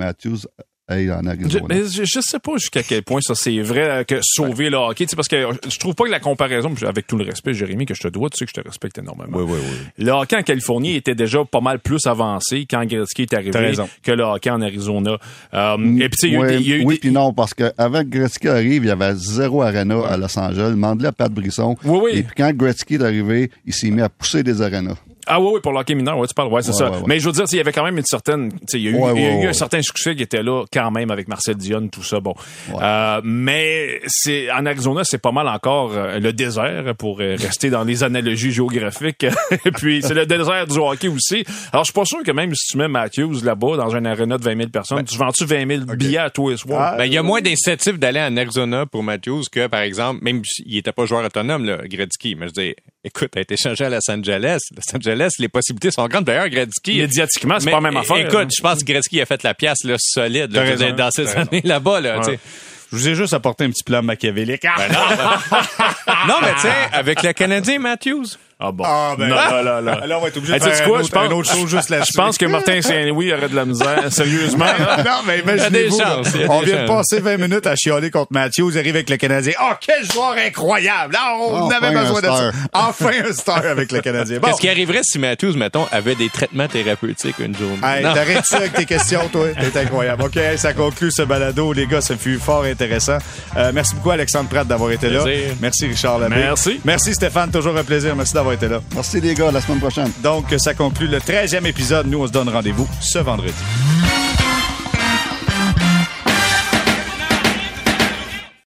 Aille en Je, mais je, je sais pas jusqu'à quel point ça c'est vrai euh, que sauver le hockey, parce que je trouve pas que la comparaison, avec tout le respect, Jérémy, que je te dois, tu sais que je te respecte énormément. Oui, oui, oui. Le hockey en Californie était déjà pas mal plus avancé quand Gretzky est arrivé que le hockey en Arizona. Euh, et puis il y a eu Ouais, des- il y a eu oui, des- puis non, parce qu'avant que Gretzky arrive, il y avait zéro arena à Los Angeles. Demande-le à Pat Brisson. Oui, oui. Et puis quand Gretzky est arrivé, il s'est mis à pousser des arenas. Ah oui, oui, pour l'hockey mineur, ouais, tu parles, ouais, c'est Ouais, ça. ouais, ouais. Mais je veux dire, il y avait quand même une certaine, tu sais, il y a eu, y a ouais, eu un certain succès qui était là quand même avec Marcel Dion, tout ça, bon. Euh, mais c'est en Arizona, c'est pas mal encore euh, le désert pour euh, rester dans les analogies géographiques. Et puis c'est le désert du hockey aussi. Alors je suis pas sûr que même si tu mets Matthews là-bas dans un aréna de 20 000 personnes, tu vends-tu 20 000 billets à tous les soirs? Ben, il y a moins d'incitatifs d'aller en Arizona pour Matthews que, par exemple, même s'il était pas joueur autonome, là, Gretzky. Mais je dis, écoute, a été changé à Los Angeles. Los Angeles, les possibilités sont grandes. D'ailleurs, Gretzky. Médiatiquement, c'est pas la même affaire. Écoute, je pense que Gretzky a fait la pièce là, solide là, raison, dans ces années là-bas. Là. Je vous ai juste apporté un petit plan machiavélique. Ben non, mais tu sais, avec le Canadien Matthews. Ah bon. Ah, ben non, là. là, là, là. Là, on va être obligé Hey, de faire un quoi? autre- Je pense- un autre show juste là-dessus. Je pense que Martin Saint-Louis aurait de la misère, sérieusement. là. non, mais imaginez-vous, là, on vient de passer 20 minutes à chialer contre Matthews, arrive avec le Canadien. Oh, quel joueur incroyable! Ah, on Enfin avait besoin de ça. Enfin un star avec le Canadien. Bon. Qu'est-ce qui arriverait si Matthews, mettons, avait des traitements thérapeutiques une journée? Hey, t'arrêtes ça avec tes questions, toi. T'es incroyable. OK, ça conclut ce balado. Les gars, ça fut fort intéressant. Euh, merci beaucoup, Alexandre Pratt, d'avoir été là. Merci, Richard Labbé. Merci. Merci, Stéphane. Toujours un plaisir. Merci d'avoir été là. Merci les gars, à la semaine prochaine. Donc, ça conclut le 13e épisode. Nous, on se donne rendez-vous ce vendredi.